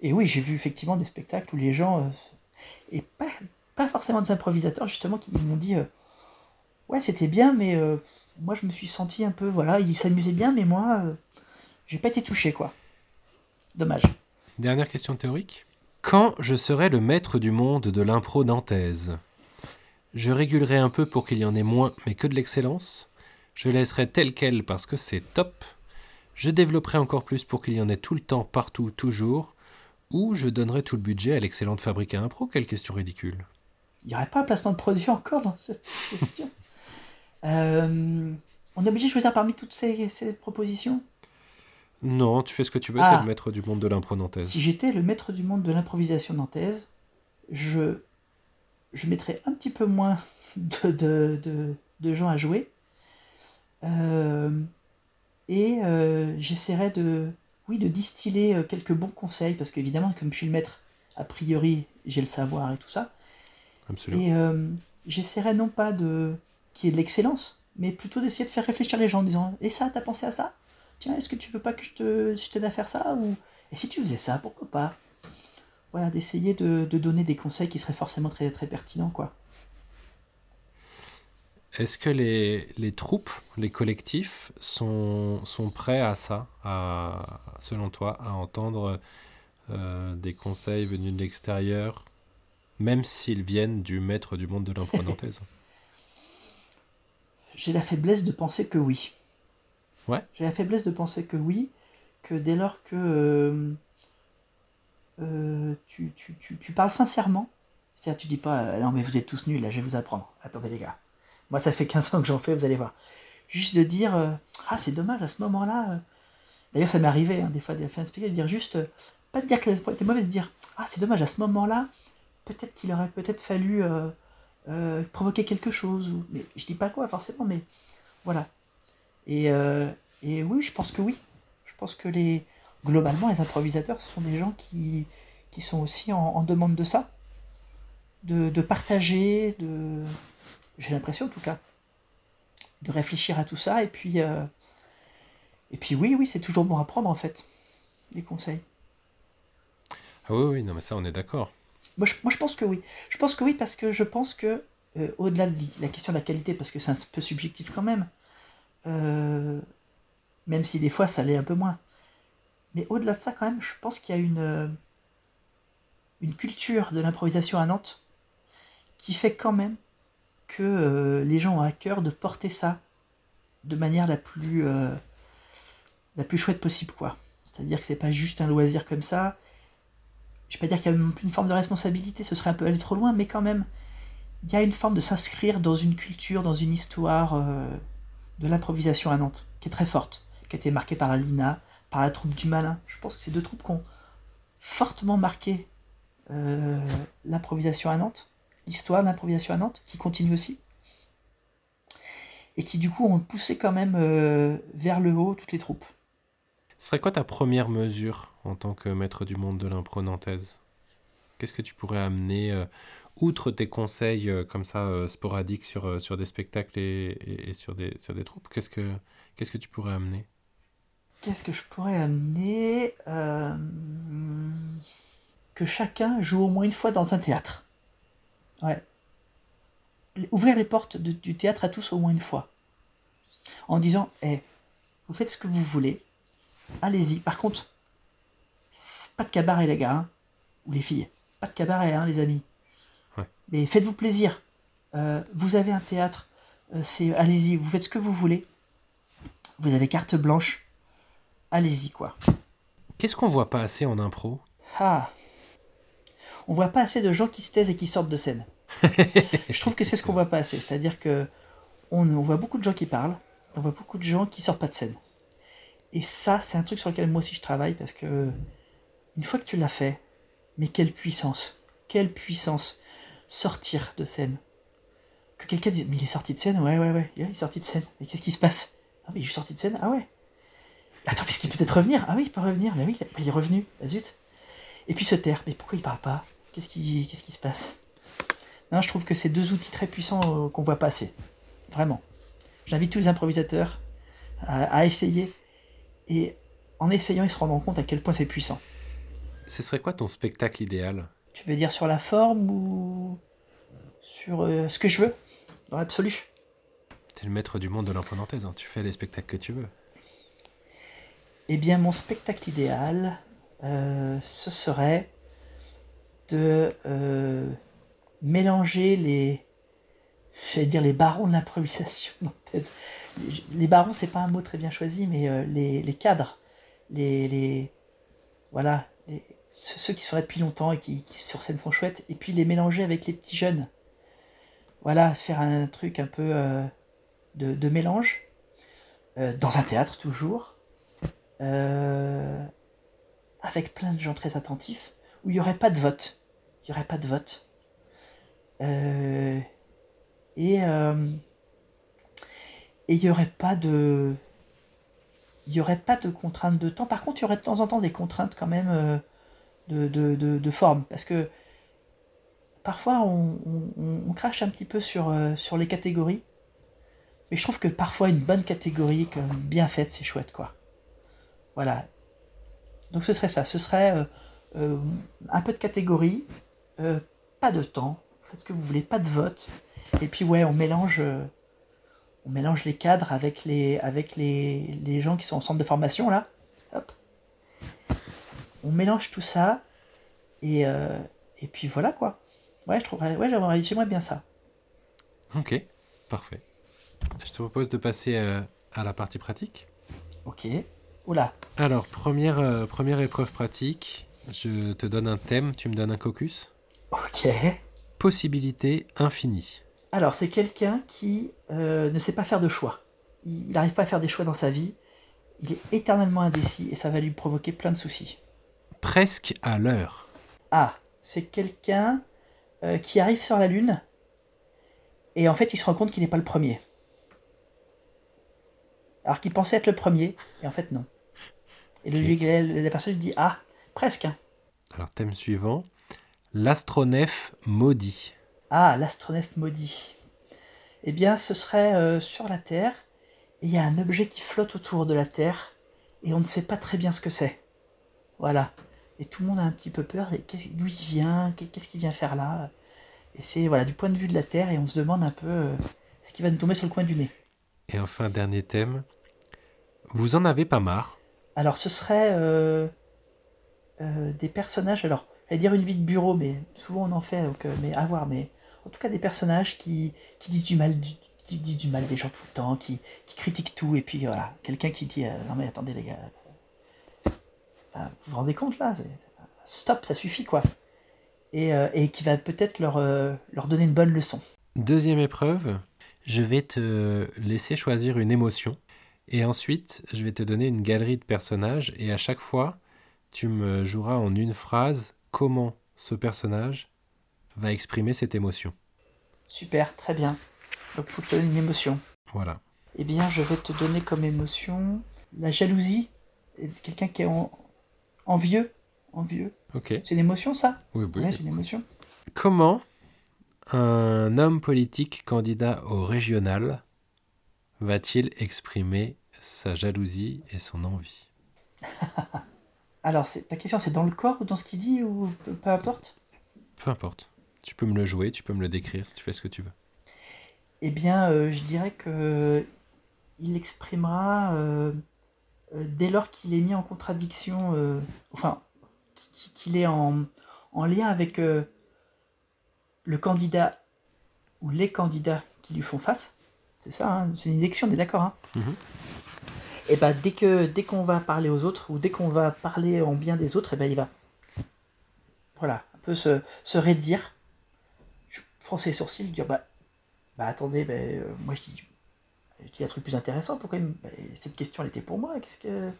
Et oui, j'ai vu effectivement des spectacles où les gens, euh, et pas, pas forcément des improvisateurs justement, qui m'ont dit, euh, ouais c'était bien, mais euh, moi je me suis senti un peu, voilà, ils s'amusaient bien, mais moi, j'ai pas été touché quoi. Dommage. Dernière question théorique. Quand je serai le maître du monde de l'impro nantaise, je régulerai un peu pour qu'il y en ait moins, mais que de l'excellence. Je laisserai tel quel parce que c'est top. Je développerai encore plus pour qu'il y en ait tout le temps, partout, toujours. Ou je donnerai tout le budget à l'excellente fabrique à impro. Quelle question ridicule. Il n'y aurait pas un placement de produit encore dans cette question? euh, on est obligé de choisir parmi toutes ces, ces propositions? Non, tu fais ce que tu veux, ah. t'es le maître du monde de l'impro nantaise. Si j'étais le maître du monde de l'improvisation nantaise, je, je mettrais un petit peu moins de, de, de, de gens à jouer. Euh, et euh, j'essaierais de, oui, de distiller quelques bons conseils, parce qu'évidemment, comme je suis le maître, a priori, j'ai le savoir et tout ça. Absolument. Et euh, j'essaierais non pas de qu'il y ait de l'excellence, mais plutôt d'essayer de faire réfléchir les gens en disant Et ça, t'as pensé à ça? Tiens, est-ce que tu veux pas que je te, je t'aide à faire ça? Ou et si tu faisais ça, pourquoi pas? Voilà, d'essayer de, de, donner des conseils qui seraient forcément très très pertinents, quoi. Est-ce que les, les, troupes, les collectifs sont, sont prêts à ça, à, selon toi, à entendre euh, des conseils venus de l'extérieur, même s'ils viennent du maître du monde de l'impro nantaise J'ai la faiblesse de penser que oui. Ouais. J'ai la faiblesse de penser que oui, que dès lors que euh, euh, tu, tu, tu, tu, parles sincèrement, c'est-à-dire tu dis pas euh, non mais vous êtes tous nuls, là je vais vous apprendre. Attendez les gars, moi ça fait 15 ans que j'en fais, vous allez voir. Juste de dire euh, ah c'est dommage à ce moment-là. D'ailleurs ça m'est arrivé hein, des fois de faire un spectacle, de dire juste, pas de dire que t'es mauvais, de dire ah c'est dommage à ce moment-là, peut-être qu'il aurait peut-être fallu provoquer quelque chose. Ou... Mais je dis pas quoi forcément, mais voilà. Et, et, oui, je pense que oui. Je pense que les, globalement, les improvisateurs, ce sont des gens qui, qui sont aussi en, en demande de ça. De, de partager, de... j'ai l'impression en tout cas, de réfléchir à tout ça. Et puis, euh, et puis oui, oui, c'est toujours bon à prendre en fait, les conseils. Ah oui, oui, non, mais ça, on est d'accord. Moi je, moi, je pense que oui. Je pense que oui parce que je pense que, euh, au-delà de la question de la qualité, parce que c'est un peu subjectif quand même, euh, même si des fois ça l'est un peu moins. Mais au-delà de ça, quand même, je pense qu'il y a une, euh, une culture de l'improvisation à Nantes qui fait quand même que euh, les gens ont à cœur de porter ça de manière la plus, euh, la plus chouette possible, quoi. C'est-à-dire que c'est pas juste un loisir comme ça. Je vais pas dire qu'il y a une forme de responsabilité, ce serait un peu aller trop loin, mais quand même, il y a une forme de s'inscrire dans une culture, dans une histoire de l'improvisation à Nantes, qui est très forte, qui a été marquée par la Lina, par la troupe du Malin. Je pense que c'est deux troupes qui ont fortement marqué euh, l'improvisation à Nantes, l'histoire de l'improvisation à Nantes, qui continue aussi, et qui du coup ont poussé quand même euh, vers le haut toutes les troupes. Ce serait quoi ta première mesure en tant que maître du monde de l'impro nantaise? Qu'est-ce que tu pourrais amener euh, outre tes conseils comme ça sporadiques sur, sur des spectacles et, sur, des, sur des troupes, qu'est-ce que, qu'est-ce que tu pourrais amener? Qu'est-ce que je pourrais amener Que chacun joue au moins une fois dans un théâtre. Ouais. Ouvrir les portes du théâtre à tous au moins une fois. En disant, eh, vous faites ce que vous voulez, allez-y. Par contre, pas de cabaret les gars, hein, ou les filles. Pas de cabaret, hein, les amis. Mais faites-vous plaisir. Euh, vous avez un théâtre, euh, c'est allez-y, vous faites ce que vous voulez. Vous avez carte blanche. Allez-y, quoi. Qu'est-ce qu'on voit pas assez en impro? Ah On voit pas assez de gens qui se taisent et qui sortent de scène. Je trouve que c'est ce qu'on voit pas assez. C'est-à-dire que on, voit beaucoup de gens qui parlent, on voit beaucoup de gens qui sortent pas de scène. Et ça, c'est un truc sur lequel moi aussi je travaille parce que une fois que tu l'as fait, mais quelle puissance Quelle puissance sortir de scène. Que quelqu'un dise, mais il est sorti de scène? Ouais, ouais, ouais, il est sorti de scène. Mais qu'est-ce qui se passe? Ah, mais il est sorti de scène Ah ouais. Attends, est-ce qu'il peut peut-être revenir? Ah oui, il peut revenir. Mais oui, il est revenu. Ah, zut. Et puis se taire. Mais pourquoi il parle pas? Qu'est-ce qui, qu'est-ce qui se passe? Non, je trouve que c'est deux outils très puissants euh, qu'on voit passer. Vraiment. J'invite tous les improvisateurs à, essayer. Et en essayant, ils se rendront compte à quel point c'est puissant. Ce serait quoi ton spectacle idéal? Tu veux dire sur la forme ou sur euh, ce que je veux, dans l'absolu T'es le maître du monde de l'impronantaise, hein. tu fais les spectacles que tu veux. Eh bien, mon spectacle idéal, euh, ce serait de euh, mélanger les. J'allais dire les barons de l'improvisation nantaise. Les barons, c'est pas un mot très bien choisi, mais les, les, cadres, les, les voilà, les, ceux qui sont là depuis longtemps et qui, sur scène sont chouettes, et puis les mélanger avec les petits jeunes. Voilà, faire un truc un peu euh, de, mélange, euh, dans un théâtre toujours, euh, avec plein de gens très attentifs, où il n'y aurait pas de vote. Il n'y aurait pas de vote. et il n'y aurait pas de il aurait pas de contraintes de temps. Par contre, il y aurait de temps en temps des contraintes quand même de, forme. Parce que parfois, on, crache un petit peu sur, euh, sur les catégories. Mais je trouve que parfois, une bonne catégorie, bien faite, c'est chouette, quoi. Voilà. Donc ce serait ça. Ce serait euh, euh, un peu de catégorie, pas de temps, faites ce que vous voulez, pas de vote. Et puis ouais, on mélange, on mélange les cadres avec les, avec les, les gens qui sont en centre de formation, là. Hop on mélange tout ça et, euh, et puis voilà quoi. Ouais, je trouverais, ouais, j'aimerais, bien ça. Ok, parfait. Je te propose de passer euh, à la partie pratique. Ok. Oula. Alors, première, euh, première épreuve pratique. Je te donne un thème, tu me donnes un caucus. Ok. Possibilité infinie. Alors, c'est quelqu'un qui ne sait pas faire de choix. Il n'arrive pas à faire des choix dans sa vie. Il est éternellement indécis et ça va lui provoquer plein de soucis presque à l'heure. Ah, c'est quelqu'un euh, qui arrive sur la Lune et en fait il se rend compte qu'il n'est pas le premier. Alors qu'il pensait être le premier et en fait non. Et le, la personne lui dit Ah, presque. Hein. Alors thème suivant l'astronef maudit. Ah, l'astronef maudit. Eh bien, ce serait euh, sur la Terre et il y a un objet qui flotte autour de la Terre et on ne sait pas très bien ce que c'est. Voilà et tout le monde a un petit peu peur. D'où il vient Qu'est-ce qu'il vient faire là? Et c'est voilà du point de vue de la Terre et on se demande un peu euh, ce qui va nous tomber sur le coin du nez. Et enfin, dernier thème. Vous en avez pas marre Alors, ce serait euh, euh, des personnages. Alors, j'allais dire une vie de bureau, mais souvent on en fait, donc, euh, mais à voir. Mais en tout cas, des personnages qui, disent du mal, qui des gens tout le temps, qui, qui critiquent tout, et puis voilà, quelqu'un qui dit non mais attendez les gars, euh, vous vous rendez compte là, stop, ça suffit quoi. Et, qui va peut-être leur, leur donner une bonne leçon. Deuxième épreuve, je vais te laisser choisir une émotion. Et ensuite, je vais te donner une galerie de personnages. Et à chaque fois, tu me joueras en une phrase comment ce personnage va exprimer cette émotion. Super, très bien. Donc il faut que je te donne une émotion. Voilà. Eh bien, je vais te donner comme émotion la jalousie. Quelqu'un qui est en- envieux. Envieux. Ok. C'est une émotion, ça? Oui, oui. Ouais, c'est une émotion. Comment un homme politique candidat au régional va-t-il exprimer sa jalousie et son envie Alors, ta question, c'est dans le corps ou dans ce qu'il dit ou peu, peu importe? Peu importe. Tu peux me le jouer, tu peux me le décrire si tu fais ce que tu veux. Eh bien, euh, je dirais que il exprimera euh, euh, dès lors qu'il est mis en contradiction, euh, enfin, qu- qu'il est en, en lien avec le candidat ou les candidats qui lui font face. C'est ça, hein, c'est une élection, on est d'accord. Hein? Mhm. Et ben dès que dès qu'on va parler aux autres ou dès qu'on va parler en bien des autres, et ben il va, voilà, un peu se, se raidir, froncer les sourcils, dire bah bah attendez, ben, euh, moi je dis, je dis un truc plus intéressant. Pourquoi ben, cette question elle était pour moi Qu'est-ce que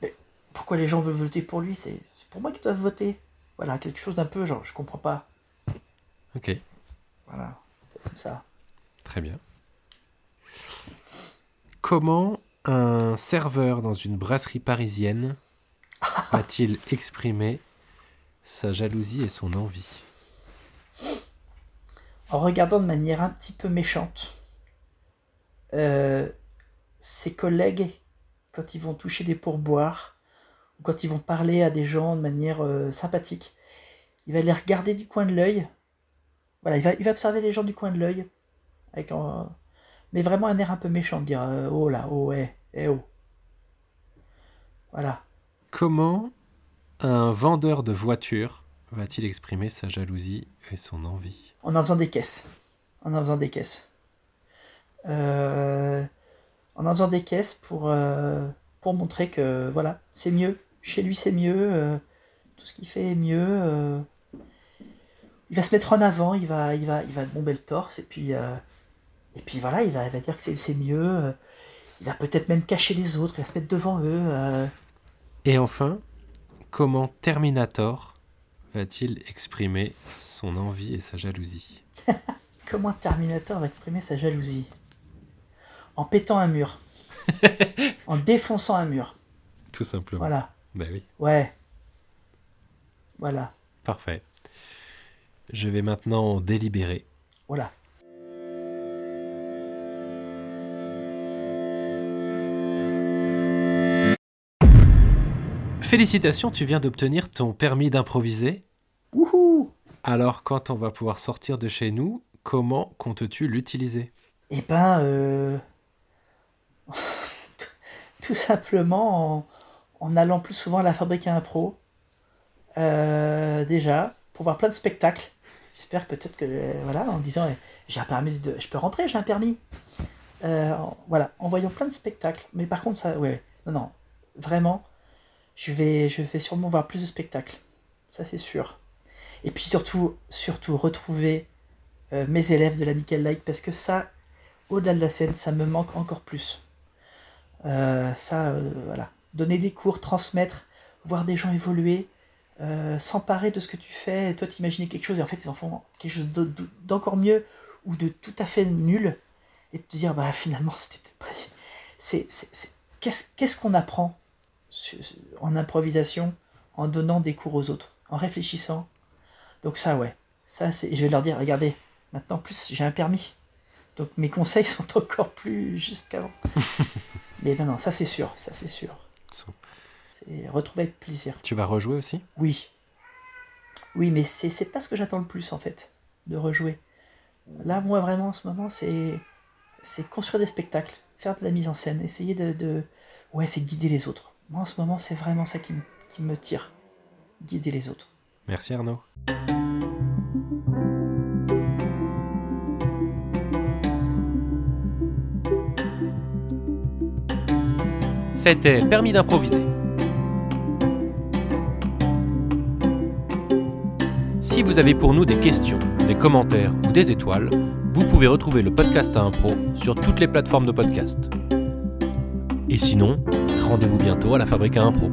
Mais pourquoi les gens veulent voter pour lui? C'est c'est pour moi qu'ils doivent voter. Voilà, quelque chose d'un peu genre je comprends pas. Ok, Voilà, comme ça. très bien. Comment un serveur dans une brasserie parisienne va-t-il exprimer sa jalousie et son envie En regardant de manière un petit peu méchante euh, ses collègues quand ils vont toucher des pourboires ou quand ils vont parler à des gens de manière euh, sympathique, il va les regarder du coin de l'œil. Voilà, il va, il va observer les gens du coin de l'œil avec mais vraiment un air un peu méchant, de dire euh, oh là, oh eh, eh oh. Voilà. Comment un vendeur de voitures va-t-il exprimer sa jalousie et son envie? En en faisant des caisses. En en faisant des caisses. Euh, en en faisant des caisses pour, euh, pour montrer que voilà, c'est mieux. Chez lui, c'est mieux. tout ce qu'il fait est mieux. il va se mettre en avant, il va, il va, il va bomber le torse et puis, et puis voilà, il va, il va dire que c'est- mieux. euh. il va peut-être même cacher les autres, il va se mettre devant eux. euh. Et enfin, comment Terminator va-t-il exprimer son envie et sa jalousie Comment Terminator va exprimer sa jalousie? En pétant un mur. en défonçant un mur. Tout simplement. Voilà. Ben oui, Ouais. Voilà. parfait. Je vais maintenant délibérer. Voilà. Félicitations, tu viens d'obtenir ton permis d'improviser. Wouhou Alors, quand on va pouvoir sortir de chez nous, comment comptes-tu l'utiliser? Eh ben, euh... tout simplement en, en allant plus souvent à la fabrique à impro. Euh, déjà, pour voir plein de spectacles. J'espère peut-être que, euh, voilà, en disant, eh, j'ai un permis de... Je peux rentrer, j'ai un permis. Euh, voilà, en voyant plein de spectacles. Mais par contre, ça, ouais, non, non, vraiment, je vais, je vais sûrement voir plus de spectacles. Ça, c'est sûr. Et puis surtout, surtout, retrouver euh, mes élèves de la Michael Light, parce que ça, au-delà de la scène, ça me manque encore plus. Euh, ça, euh, voilà. Donner des cours, transmettre, voir des gens évoluer, s'emparer de ce que tu fais, toi t'imaginer quelque chose, et en fait ils en font quelque chose d'en- d'encore mieux, ou de tout à fait nul, et te dire, bah finalement, c'était peut-être pas... C'est, Qu'est-ce, qu'on apprend? En improvisation, en donnant des cours aux autres, en réfléchissant Donc ça, ouais. Ça, c'est... Je vais leur dire, regardez, maintenant, en plus, j'ai un permis. Donc mes conseils sont encore plus justes qu'avant. Mais non, non, ça c'est sûr, ça c'est sûr. C'est retrouver avec plaisir. Tu vas rejouer aussi? Oui. Oui, mais c'est, c'est pas ce que j'attends le plus en fait, de rejouer. Là, moi vraiment en ce moment, c'est, c'est construire des spectacles, faire de la mise en scène, essayer de, de... Ouais, c'est guider les autres. Moi, en ce moment, c'est vraiment ça qui, qui me tire. Guider les autres. Merci Arnaud. C'était Permis d'improviser. Si vous avez pour nous des questions, des commentaires ou des étoiles, vous pouvez retrouver le podcast à impro sur toutes les plateformes de podcast. Et sinon, rendez-vous bientôt à la Fabrique à Impro.